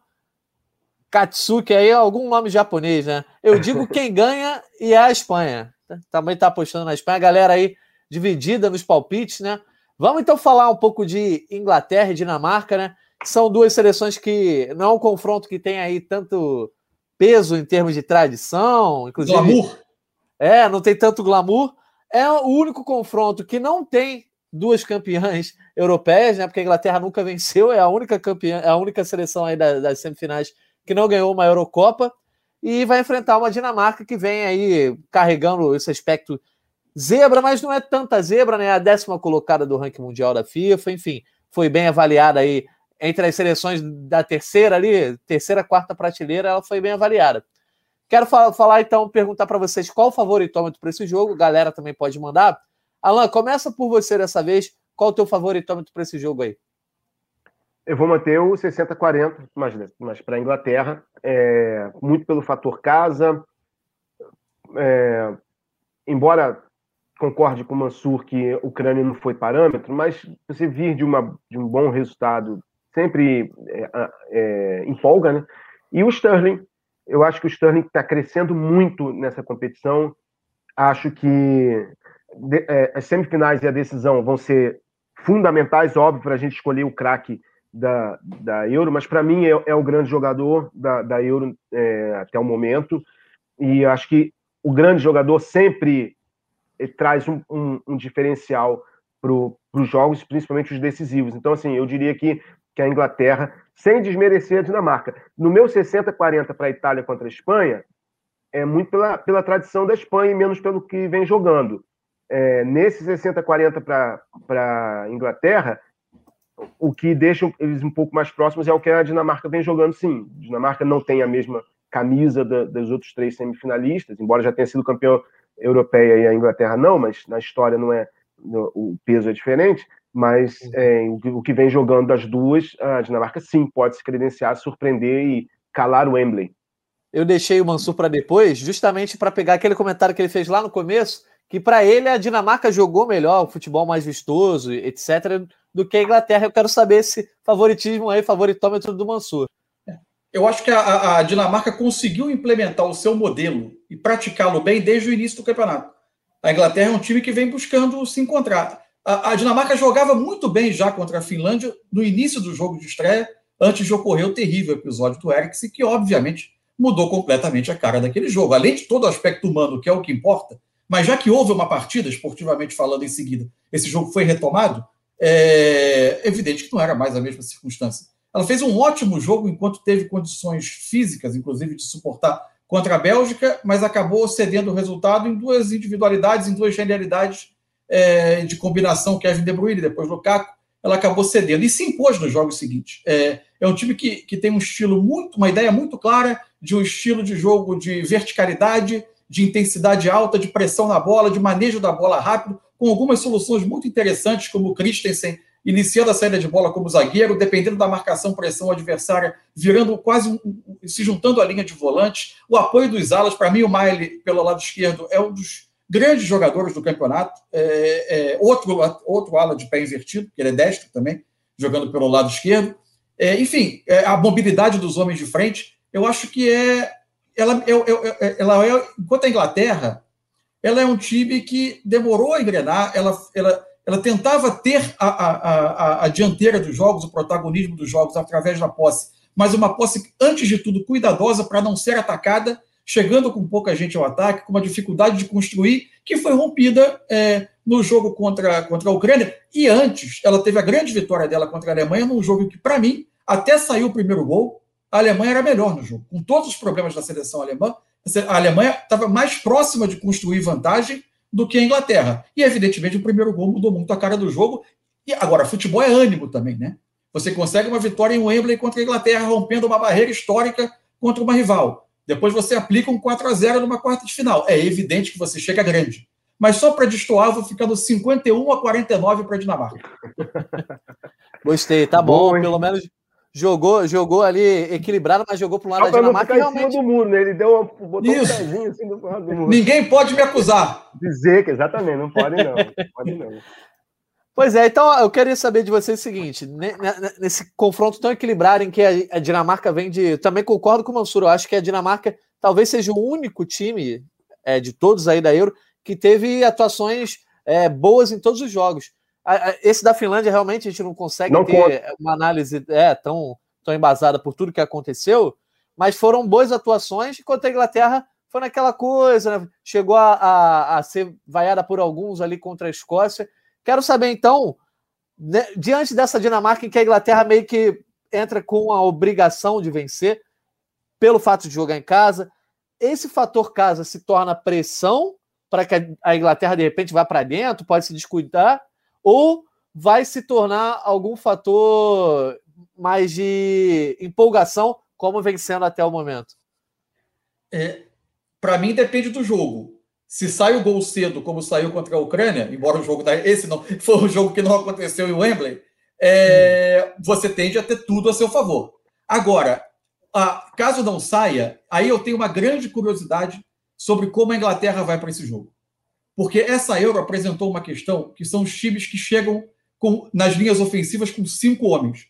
Katsuki aí, algum nome japonês, né? Eu digo quem ganha e é a Espanha. Também tá apostando na Espanha. A galera aí dividida nos palpites, né? Vamos então falar um pouco de Inglaterra e Dinamarca, né? São duas seleções que não é um confronto que tem aí tanto peso em termos de tradição, inclusive.
Glamour.
É, não tem tanto glamour. É o único confronto que não tem duas campeãs europeias, né? Porque a Inglaterra nunca venceu, é a única campeã, é a única seleção aí das, das semifinais que não ganhou uma Eurocopa, e vai enfrentar uma Dinamarca que vem aí carregando esse aspecto zebra, mas não é tanta zebra, né? A décima colocada do ranking mundial da FIFA, enfim, foi bem avaliada aí entre as seleções da terceira ali, terceira, quarta prateleira, ela foi bem avaliada. Quero falar então, perguntar para vocês qual o favoritômetro para esse jogo, galera também pode mandar. Alan, começa por você dessa vez. Qual o teu favoritômetro para esse jogo aí?
Eu vou manter o 60-40, mas, mas para a Inglaterra, é, muito pelo fator casa. É, embora concorde com o Mansur que o Ucrânia não foi parâmetro, mas você vir de, uma, de um bom resultado sempre é, é, empolga, né? E o Sterling, eu acho que o Sterling está crescendo muito nessa competição. Acho que de, é, as semifinais e a decisão vão ser fundamentais, óbvio, para a gente escolher o craque da, da Euro, mas para mim é, é, o grande jogador da, da Euro é, até o momento. E acho que o grande jogador sempre eh, traz um, um, um diferencial para os jogos, principalmente os decisivos. Então, assim, eu diria que, que a Inglaterra, sem desmerecer a Dinamarca, no meu 60-40 para a Itália contra a Espanha, é muito pela, pela tradição da Espanha e menos pelo que vem jogando. É, nesse 60-40 para a Inglaterra, o que deixa eles um pouco mais próximos é o que a Dinamarca vem jogando, sim. A Dinamarca não tem a mesma camisa da, dos outros três semifinalistas, embora já tenha sido campeão europeia e a Inglaterra não, mas na história não é o peso é diferente. Mas uhum. é, o, que vem jogando das duas, a Dinamarca sim pode se credenciar, surpreender e calar o Wembley.
Eu deixei o Mansur para depois, justamente para pegar aquele comentário que ele fez lá no começo, que para ele a Dinamarca jogou melhor, o futebol mais vistoso, etc do que a Inglaterra. Eu quero saber esse favoritismo aí, favoritômetro do Mansur.
Eu acho que a, a Dinamarca conseguiu implementar o seu modelo e praticá-lo bem desde o início do campeonato. A Inglaterra é um time que vem buscando se encontrar. A, a, Dinamarca jogava muito bem já contra a Finlândia no início do jogo de estreia, antes de ocorrer o terrível episódio do Eriksen, que obviamente mudou completamente a cara daquele jogo. Além de todo o aspecto humano, que é o que importa, mas já que houve uma partida, esportivamente falando em seguida, esse jogo foi retomado, é evidente que não era mais a mesma circunstância. Ela fez um ótimo jogo enquanto teve condições físicas, inclusive, de suportar contra a Bélgica, mas acabou cedendo o resultado em duas individualidades, em duas genialidades é, de combinação, Kevin De Bruyne depois Lukaku, ela acabou cedendo e se impôs nos jogos seguintes. É, é um time que, que tem um estilo muito, uma ideia muito clara de um estilo de jogo de verticalidade, de intensidade alta, de pressão na bola, de manejo da bola rápido, com algumas soluções muito interessantes, como o Christensen iniciando a saída de bola como zagueiro, dependendo da marcação pressão adversária, virando quase um, se juntando à linha de volante. O apoio dos alas, para mim, o Miley pelo lado esquerdo é um dos grandes jogadores do campeonato. É, é, outro, outro ala de pé invertido, que ele é destro também, jogando pelo lado esquerdo. É, enfim, é, a mobilidade dos homens de frente, eu acho que é. Ela, ela é, enquanto a Inglaterra ela é um time que demorou a engrenar, ela, ela, ela tentava ter a, a, a, a dianteira dos jogos, o protagonismo dos jogos através da posse, mas uma posse, antes de tudo, cuidadosa para não ser atacada, chegando com pouca gente ao ataque, com uma dificuldade de construir, que foi rompida é, no jogo contra, contra a Ucrânia. E antes, ela teve a grande vitória dela contra a Alemanha, num jogo que, para mim, Até saiu o primeiro gol, a Alemanha era melhor no jogo. Com todos os problemas da seleção alemã, a Alemanha estava mais próxima de construir vantagem do que a Inglaterra. E, evidentemente, o primeiro gol mudou muito a cara do jogo. E agora, futebol é ânimo também, né? Você consegue uma vitória em Wembley contra a Inglaterra, rompendo uma barreira histórica contra uma rival. Depois você aplica um 4 a 0 numa quarta de final. É evidente que você chega grande. Mas só para destoar, vou ficar no 51 a 49 para a Dinamarca.
Gostei, tá bom, bom pelo menos jogou, jogou ali equilibrado, mas jogou para o lado da Dinamarca.
realmente... do muro, né? Ele deu uma, botou Isso. um pezinho assim do
lado do muro. Ninguém pode me acusar.
Dizer que exatamente, não pode não. Não pode não.
Pois é, então eu queria saber de vocês o seguinte: nesse confronto tão equilibrado em que a Dinamarca vem de. Também concordo com o Mansur, eu acho que a Dinamarca talvez seja o único time é, de todos aí da Euro que teve atuações é, boas em todos os jogos. Esse da Finlândia realmente a gente não consegue não ter conta. uma análise é, tão, tão embasada por tudo que aconteceu, mas foram boas atuações, enquanto a Inglaterra foi naquela coisa, né? chegou a, a, a ser vaiada por alguns ali contra a Escócia. Quero saber, então, né, diante dessa Dinamarca em que a Inglaterra meio que entra com a obrigação de vencer, pelo fato de jogar em casa, esse fator casa se torna pressão para que a Inglaterra de repente vá para dentro, pode se descuidar, ou vai se tornar algum fator mais de empolgação, como vem sendo até o momento?
É, para mim depende do jogo se sai o gol cedo, como saiu contra a Ucrânia, embora o jogo da, esse não foi um jogo que não aconteceu em Wembley, é, você tende a ter tudo a seu favor. Agora, a, caso não saia, aí eu tenho uma grande curiosidade sobre como a Inglaterra vai para esse jogo. Porque essa Euro apresentou uma questão que são os times que chegam com, nas linhas ofensivas com cinco homens.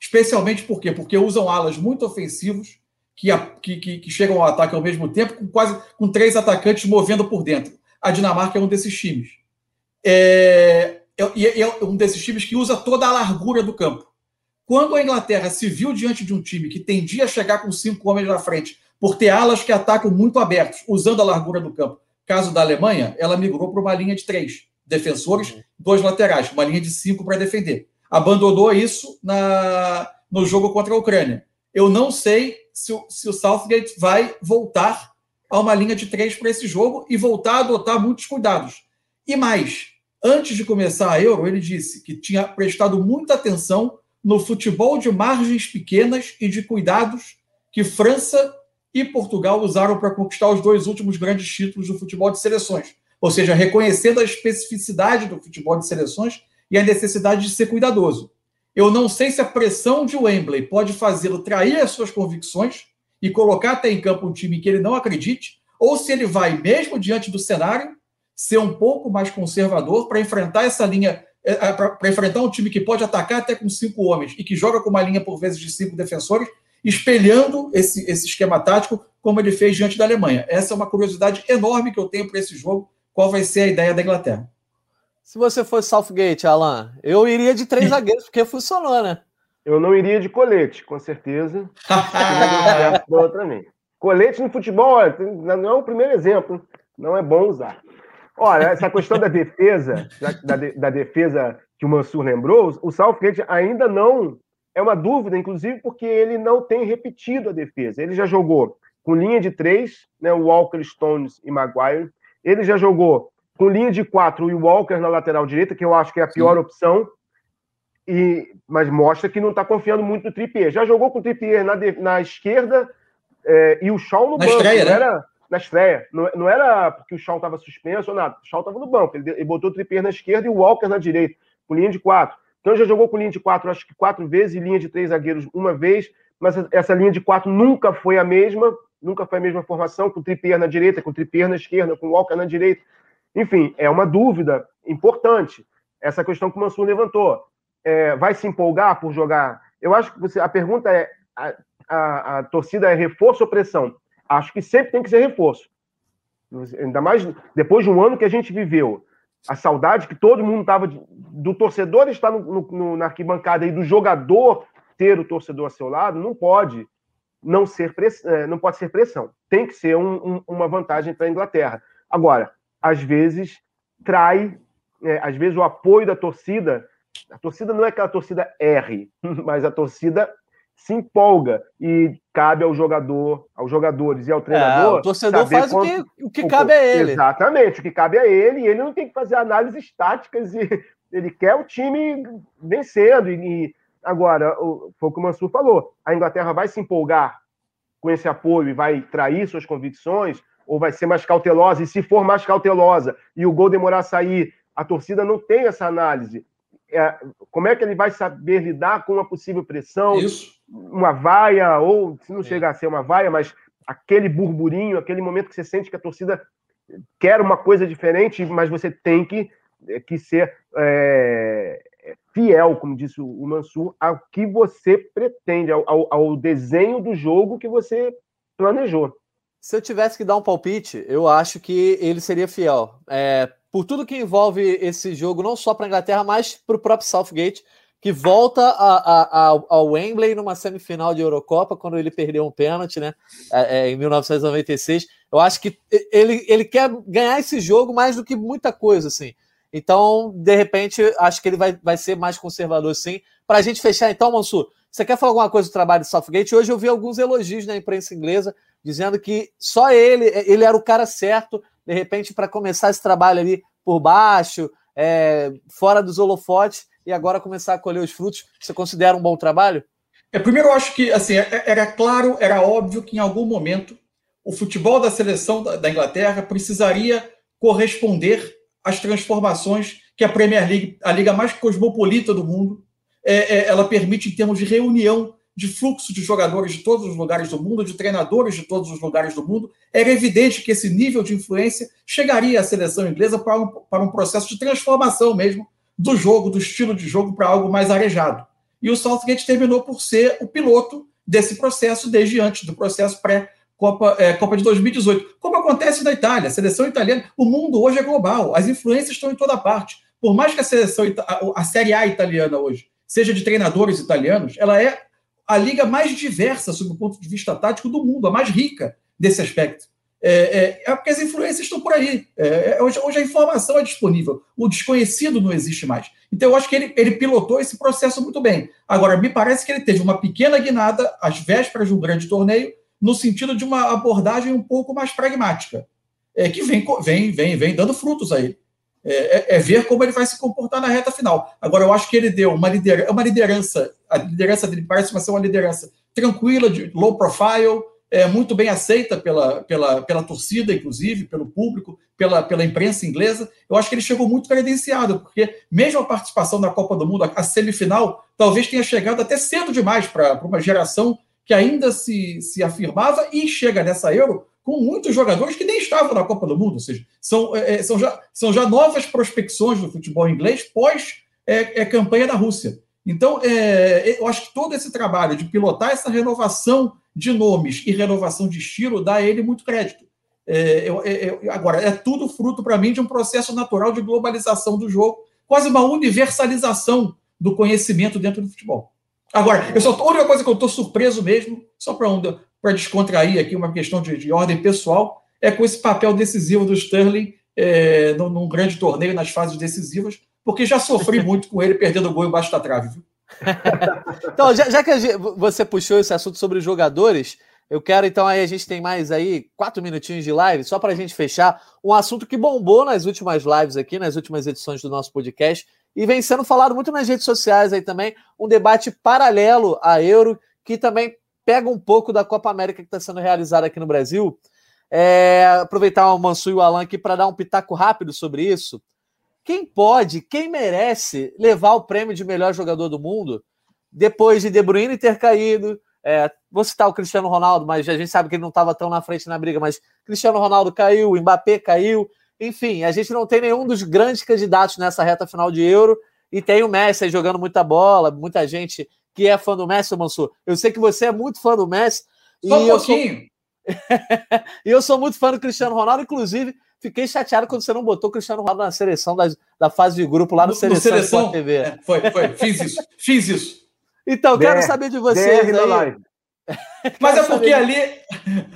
Especialmente por quê? Porque usam alas muito ofensivos que, que, que, chegam ao ataque ao mesmo tempo, com quase com três atacantes movendo por dentro. A Dinamarca é um desses times. É, é, é um desses times que usa toda a largura do campo. Quando a Inglaterra se viu diante de um time que tendia a chegar com cinco homens na frente, por ter alas que atacam muito abertos, usando a largura do campo, caso da Alemanha, ela migrou para uma linha de três defensores, dois laterais, uma linha de cinco para defender. Abandonou isso na, no jogo contra a Ucrânia. Eu não sei se se o Southgate vai voltar a uma linha de três para esse jogo e voltar a adotar muitos cuidados. E mais, antes de começar a Euro, ele disse que tinha prestado muita atenção no futebol de margens pequenas e de cuidados que França e Portugal usaram para conquistar os dois últimos grandes títulos do futebol de seleções. Ou seja, reconhecendo a especificidade do futebol de seleções e a necessidade de ser cuidadoso. Eu não sei se a pressão de Wembley pode fazê-lo trair as suas convicções e colocar até em campo um time que ele não acredite, ou se ele vai, mesmo diante do cenário, ser um pouco mais conservador para enfrentar essa linha, é, é, para enfrentar um time que pode atacar até com cinco homens e que joga com uma linha, por vezes, de cinco defensores, espelhando esse, esse esquema tático como ele fez diante da Alemanha. Essa é uma curiosidade enorme que eu tenho para esse jogo. Qual vai ser a ideia da Inglaterra?
Se você fosse Southgate, Alan, eu iria de três zagueiros, porque funcionou, né?
Eu não iria de colete, com certeza. colete no futebol não é o primeiro exemplo. Não é bom usar. Olha, essa questão da defesa, da, da defesa que o Mansur lembrou, o Southgate ainda não é uma dúvida, inclusive, porque ele não tem repetido a defesa. Ele já jogou com linha de três, né, Walker, Stones e Maguire. Ele já jogou com linha de quatro e o Walker na lateral direita, que eu acho que é a pior Sim. opção, e, mas mostra que não está confiando muito no Trippier. Já jogou com o Trippier na, na esquerda é, e o Shaw no
na
banco.
Estreia,
não
né?
era na estreia. Não, não era porque o Shaw estava suspenso ou nada. O Shaw estava no banco. Ele, ele, botou o Trippier na esquerda e o Walker na direita, com linha de quatro. Então já jogou com linha de quatro, acho que quatro vezes, e linha de três zagueiros uma vez, mas essa linha de quatro nunca foi a mesma, nunca foi a mesma formação, com Trippier na direita, com Trippier na esquerda, com Walker na direita. Enfim, é uma dúvida importante essa questão que o Mansur levantou. É, vai se empolgar por jogar? Eu acho que você, a pergunta é: a, a, a, torcida é reforço ou pressão? Acho que sempre tem que ser reforço. Ainda mais depois de um ano que a gente viveu. A saudade que todo mundo estava do torcedor estar no, no, na arquibancada e do jogador ter o torcedor a seu lado, não pode não ser é, não pode ser pressão. Tem que ser um, um, uma vantagem para a Inglaterra. Agora, às vezes trai, é, às vezes o apoio da torcida a torcida não é aquela torcida R, mas a torcida se empolga e cabe ao jogador, aos jogadores e ao treinador. É,
o torcedor faz quanto, o que, o que cabe a ele.
Exatamente, o que cabe a ele, e ele não tem que fazer análises táticas e ele quer o time vencendo. E, agora, foi o que o Mansur falou: a Inglaterra vai se empolgar com esse apoio e vai trair suas convicções, ou vai ser mais cautelosa, e se for mais cautelosa e o gol demorar a sair, a torcida não tem essa análise. É, como é que ele vai saber lidar com uma possível pressão, Isso. uma vaia, ou se não é. chegar a ser uma vaia, mas aquele burburinho, aquele momento que você sente que a torcida quer uma coisa diferente, mas você tem que, é, que ser é, fiel, como disse o Mansur, ao que você pretende, ao, ao, ao desenho do jogo que você planejou.
Se eu tivesse que dar um palpite, eu acho que ele seria fiel. É, por tudo que envolve esse jogo, não só para a Inglaterra, mas para o próprio Southgate, que volta a, a, ao Wembley numa semifinal de Eurocopa, quando ele perdeu um pênalti, né? É, é, em 1996. Eu acho que ele, ele quer ganhar esse jogo mais do que muita coisa, assim. Então, de repente, acho que ele vai, vai ser mais conservador, sim. Para a gente fechar, então, Mansur, você quer falar alguma coisa do trabalho do Southgate? Hoje eu vi alguns elogios na imprensa inglesa dizendo que só ele, ele era o cara certo, de repente, para começar esse trabalho ali por baixo, é, fora dos holofotes, e agora começar a colher os frutos. Você considera um bom trabalho?
É, primeiro, eu acho que assim, é, é, era claro, era óbvio que em algum momento o futebol da seleção da Inglaterra precisaria corresponder às transformações que a Premier League, a liga mais cosmopolita do mundo, é, é, ela permite em termos de reunião de fluxo de jogadores de todos os lugares do mundo, de treinadores de todos os lugares do mundo, era evidente que esse nível de influência chegaria à seleção inglesa para um, para um processo de transformação mesmo do jogo, do estilo de jogo, para algo mais arejado. E o Southgate terminou por ser o piloto desse processo desde antes do processo pré-Copa é, Copa de 2018. Como acontece na Itália, a seleção italiana, o mundo hoje é global, as influências estão em toda parte. Por mais que a seleção, a Série A italiana hoje seja de treinadores italianos, ela é a liga mais diversa, sob o ponto de vista tático, do mundo, a mais rica desse aspecto. É, é, é porque as influências estão por aí. É, é, hoje, hoje, a informação é disponível. O desconhecido não existe mais. Então, eu acho que ele, ele pilotou esse processo muito bem. Agora, me parece que ele teve uma pequena guinada às vésperas de um grande torneio, no sentido de uma abordagem um pouco mais pragmática, é, que vem, vem, vem, vem dando frutos aí é, é, é, ver como ele vai se comportar na reta final. Agora, eu acho que ele deu uma liderança, uma liderança a liderança dele parece ser uma liderança tranquila, de low profile, é, muito bem aceita pela, pela, pela torcida, inclusive, pelo público, pela, pela imprensa inglesa. Eu acho que ele chegou muito credenciado, porque mesmo a participação na Copa do Mundo, a, a semifinal, talvez tenha chegado até cedo demais para uma geração que ainda se, se afirmava e chega nessa Euro com muitos jogadores que nem estavam na Copa do Mundo, ou seja, são, é, é são, já, são já novas prospecções do futebol inglês pós é, é campanha da Rússia. Então, é, eu acho que todo esse trabalho de pilotar essa renovação de nomes e renovação de estilo dá a ele muito crédito. É, eu, eu, agora, é tudo fruto, para mim, de um processo natural de globalização do jogo, quase uma universalização do conhecimento dentro do futebol. Agora, eu só, a única coisa que eu estou surpreso mesmo, só para um, para descontrair aqui uma questão de, de, ordem pessoal, é com esse papel decisivo do Sterling é, num, num, grande torneio, nas fases decisivas, porque já sofri muito com ele perdendo o gol embaixo da trave. Viu?
então, já, já, que você puxou esse assunto sobre jogadores, eu quero então aí, a gente tem mais aí quatro minutinhos de live, só para a gente fechar, um assunto que bombou nas últimas lives aqui, nas últimas edições do nosso podcast, e vem sendo falado muito nas redes sociais aí também, um debate paralelo à Euro, que também pega um pouco da Copa América que está sendo realizada aqui no Brasil. É, aproveitar o Mansu e o Alan aqui para dar um pitaco rápido sobre isso. Quem pode, quem merece levar o prêmio de melhor jogador do mundo depois de De Bruyne ter caído? É, vou citar o Cristiano Ronaldo, mas a gente sabe que ele não estava tão na frente na briga, mas Cristiano Ronaldo caiu, Mbappé caiu, enfim, a gente não tem nenhum dos grandes candidatos nessa reta final de Euro e tem o Messi jogando muita bola, muita gente que é fã do Messi, Mansur. Eu sei que você é muito fã do Messi.
Só um pouquinho.
Sou... e eu sou muito fã do Cristiano Ronaldo, inclusive fiquei chateado quando você não botou o Cristiano Ronaldo na seleção da, da fase de grupo lá no, no Seleção, no seleção TV. É,
foi, foi, fiz isso, fiz isso.
Então, quero saber de vocês aí.
Mas é porque ali,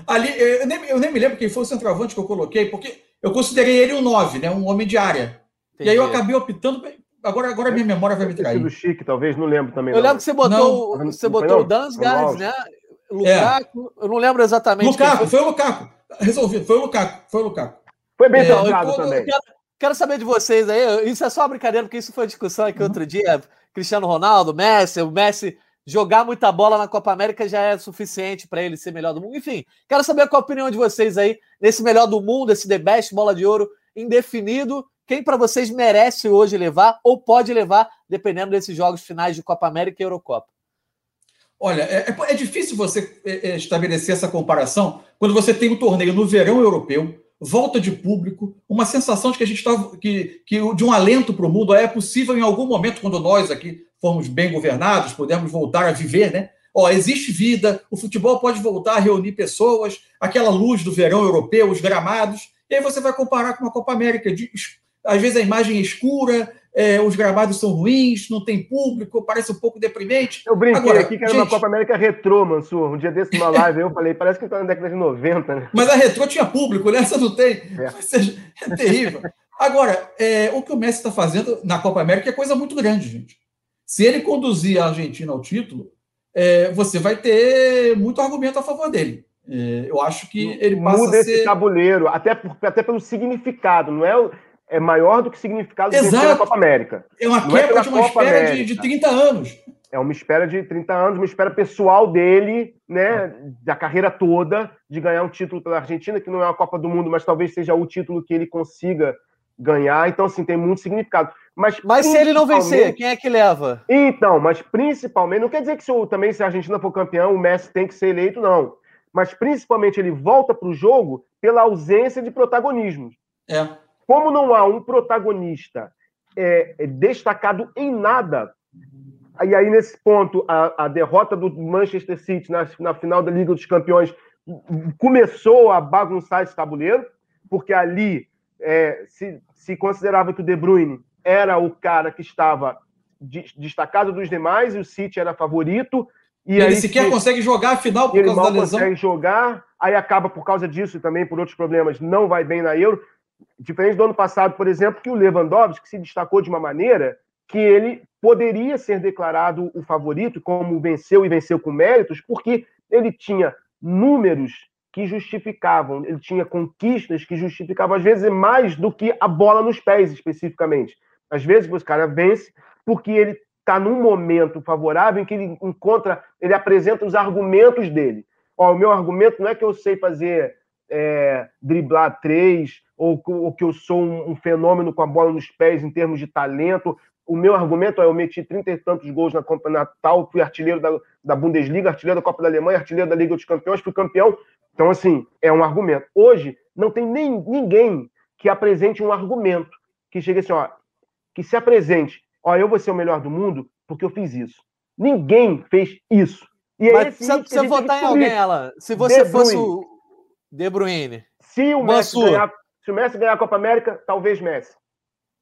ali eu nem, eu nem me lembro quem foi o centroavante que eu coloquei, porque eu considerei ele um 9, né, um homem de área. Entendi. E aí eu acabei optando Agora, agora minha memória vai me trair.
do Chique, talvez, não lembro também.
Eu lembro que você botou, não, você botou não, o Dansgaard, né? Lukaku, é. eu não lembro exatamente.
Lukaku, foi. foi o Lukaku. Resolvido, foi o Lukaku, foi o Lukaku.
Foi bem é, também.
Quero, quero, saber de vocês aí, isso é só brincadeira, porque isso foi discussão aqui uhum. outro dia. Cristiano Ronaldo, Messi, o Messi jogar muita bola na Copa América já é suficiente para ele ser melhor do mundo. Enfim, quero saber qual a opinião de vocês aí nesse melhor do mundo, esse The Best Bola de Ouro indefinido. Quem para vocês merece hoje levar ou pode levar, dependendo desses jogos finais de Copa América e Eurocopa?
Olha, é, é, é difícil você é, é, estabelecer essa comparação quando você tem um torneio no verão europeu, volta de público, uma sensação de que a gente está que, que de um alento para o mundo. É possível em algum momento, quando nós aqui formos bem governados, pudermos voltar a viver, né? Ó, existe vida, o futebol pode voltar a reunir pessoas, aquela luz do verão europeu, os gramados, e aí você vai comparar com uma Copa América. De, às vezes a imagem é escura, é, os gramados são ruins, não tem público, parece um pouco deprimente.
Eu brinquei Agora, aqui que era gente... uma Copa América retrô, Mansur. Um dia desse, numa live, eu falei, parece que está na década de 90, né?
Mas a retrô tinha público, né? não tem. É, seja, é terrível. Agora, é, o que o Messi está fazendo na Copa América é coisa muito grande, gente. Se ele conduzir a Argentina ao título, é, você vai ter muito argumento a favor dele. É, eu acho que ele passa
Muda
a ser...
esse tabuleiro, até, por, até pelo significado, não é é maior do que o significado
Exato.
da Copa América.
É uma não é quebra é de uma Copa espera de, de 30 anos.
É uma espera de 30 anos, uma espera pessoal dele, né, da carreira toda, de ganhar um título pela Argentina, que não é uma Copa do Mundo, mas talvez seja o título que ele consiga ganhar. Então, assim, tem muito significado. Mas,
mas se ele não vencer, quem é que leva?
Então, mas principalmente, não quer dizer que se, também se a Argentina for campeão, o Messi tem que ser eleito, não. Mas principalmente ele volta para o jogo pela ausência de protagonismo.
É.
Como não há um protagonista é, é, destacado em nada, e aí nesse ponto a, a derrota do Manchester City na, na final da Liga dos Campeões começou a bagunçar esse tabuleiro, porque ali é, se, se, considerava que o De Bruyne era o cara que estava de, destacado dos demais e o City era favorito.
E ele aí, sequer se, consegue jogar a final por causa da lesão.
consegue jogar, aí acaba por causa disso e também por outros problemas, não vai bem na Euro. Diferente do ano passado, por exemplo, que o Lewandowski se destacou de uma maneira que ele poderia ser declarado o favorito, como venceu e venceu com méritos, porque ele tinha números que justificavam, ele tinha conquistas que justificavam, às vezes, mais do que a bola nos pés, especificamente. Às vezes, o cara vence porque ele está num momento favorável em que ele encontra, ele apresenta os argumentos dele. Ó, o meu argumento não é que eu sei fazer é, driblar três, ou, ou, que eu sou um, um, fenômeno com a bola nos pés em termos de talento. O meu argumento é: eu meti trinta e tantos gols na Copa Natal, fui artilheiro da, da Bundesliga, artilheiro da Copa da Alemanha, artilheiro da Liga dos Campeões, fui campeão. Então, assim, é um argumento. Hoje, não tem nem ninguém que apresente um argumento, que chegue assim, ó, que se apresente, ó, eu vou ser o melhor do mundo porque eu fiz isso. Ninguém fez isso.
E Mas se você votar em alguém, ela, se você fosse o, de Bruyne.
Se o, Messi ganhar, se o Messi ganhar a Copa América, talvez Messi.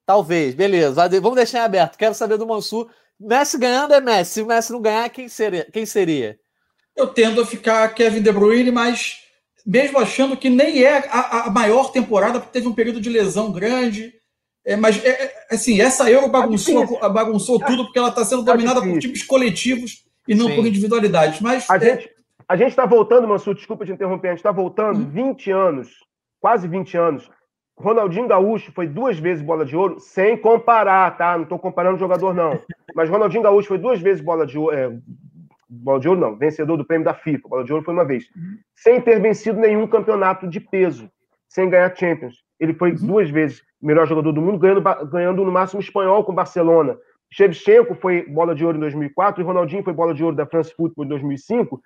Talvez, beleza. Vamos deixar em aberto. Quero saber do Mansur. Messi ganhando é Messi. Se o Messi não ganhar, quem seria? Quem seria?
Eu tendo a ficar Kevin De Bruyne, mas mesmo achando que nem é a, a maior temporada, porque teve um período de lesão grande. É, mas, é, é assim, essa Euro bagunçou, tá bagunçou tudo porque ela está sendo tá dominada por times coletivos e não Sim. por individualidades. Mas
a, é... gente, a gente está voltando, Mansur, desculpa te interromper, a gente está voltando uhum. 20 anos, quase 20 anos. Ronaldinho Gaúcho foi duas vezes bola de ouro, sem comparar, tá? Não estou comparando o jogador, não. Mas Ronaldinho Gaúcho foi duas vezes bola de ouro. É, bola de ouro, não, vencedor do prêmio da FIFA. Bola de ouro foi uma vez. Uhum. Sem ter vencido nenhum campeonato de peso, sem ganhar Champions. Ele foi uhum. duas vezes melhor jogador do mundo, ganhando, ganhando no máximo espanhol com Barcelona. Shevchenko foi bola de ouro em 2004 e Ronaldinho foi bola de ouro da France Football em 2005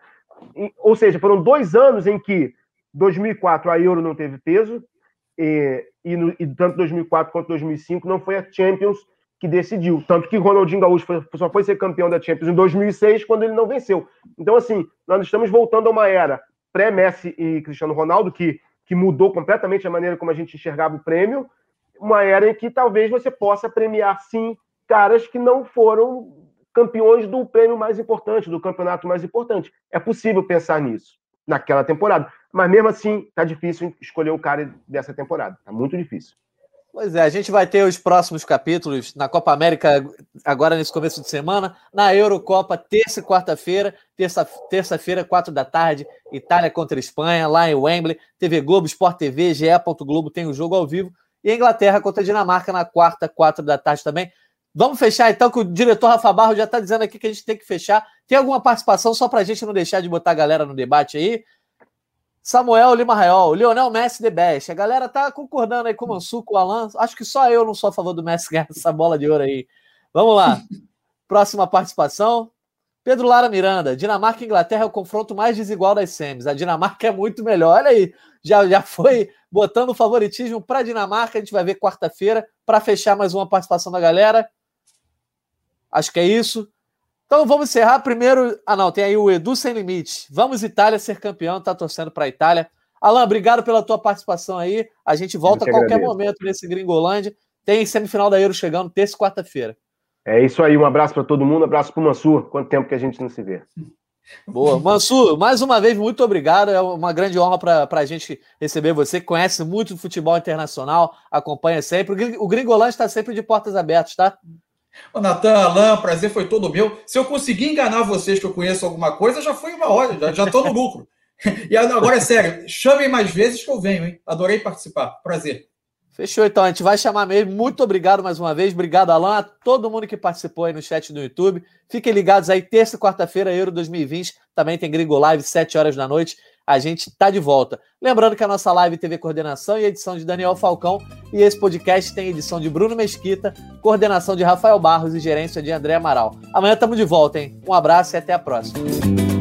ou seja, foram dois anos em que 2004 a Euro não teve peso e, e, no, e tanto 2004 quanto 2005 não foi a Champions que decidiu. Tanto que Ronaldinho Gaúcho foi, só foi ser campeão da Champions em 2006 quando ele não venceu. Então, assim, nós estamos voltando a uma era pré-Messi e Cristiano Ronaldo que, que mudou completamente a maneira como a gente enxergava o prêmio. Uma era em que talvez você possa premiar, sim, caras que não foram campeões do prêmio mais importante, do campeonato mais importante. É possível pensar nisso naquela temporada. Mas mesmo assim, tá difícil escolher o cara dessa temporada. Tá muito difícil.
Pois é, a gente vai ter os próximos capítulos na Copa América agora nesse começo de semana, na Eurocopa, terça e quarta-feira, terça, terça-feira, quatro da tarde, Itália contra Espanha, lá em Wembley, TV Globo, Sport TV, GE. Globo tem o jogo ao vivo, e Inglaterra contra Dinamarca na quarta, quatro da tarde também. Vamos fechar então, que o diretor Rafa Barro já está dizendo aqui que a gente tem que fechar. Tem alguma participação só para a gente não deixar de botar a galera no debate aí? Samuel Lima Raiol, Lionel Messi the best. A galera tá concordando aí com o Mansu, com o Alan. Acho que só eu não sou a favor do Messi ganhar essa bola de ouro aí. Vamos lá. Próxima participação. Pedro Lara Miranda, Dinamarca e Inglaterra é o confronto mais desigual das semis. A Dinamarca é muito melhor. Olha aí, já, já foi botando o favoritismo para a Dinamarca. A gente vai ver quarta-feira para fechar mais uma participação da galera. Acho que é isso. Então vamos encerrar primeiro. Ah, não, tem aí o Edu Sem Limite. Vamos, Itália, ser campeão, tá torcendo para a Itália. Alan, obrigado pela tua participação aí. A gente volta a qualquer agradeço. momento nesse Gringolândia. Tem semifinal da Euro chegando terça e quarta-feira.
É isso aí, um abraço para todo mundo, um abraço para o Mansur. Quanto tempo que a gente não se vê.
Boa. Mansur, mais uma vez, muito obrigado. É uma grande honra para a gente receber você, que conhece muito do futebol internacional, acompanha sempre. O Gringolândia está sempre de portas abertas, tá?
Ô, Natan, Alain, prazer foi todo meu. Se eu conseguir enganar vocês que eu conheço alguma coisa, já foi uma hora, já, tô no lucro. E agora é sério, chamem mais vezes que eu venho, hein? Adorei participar. Prazer.
Fechou, então. A gente vai chamar mesmo. Muito obrigado mais uma vez. Obrigado, Alain, a todo mundo que participou aí no chat do YouTube. Fiquem ligados aí, terça e quarta-feira, Euro 2020. Também tem Gringo Live, 7 horas da noite a gente está de volta. Lembrando que a nossa live teve coordenação e edição de Daniel Falcão e esse podcast tem edição de Bruno Mesquita, coordenação de Rafael Barros e gerência de André Amaral. Amanhã estamos de volta, hein? Um abraço e até a próxima.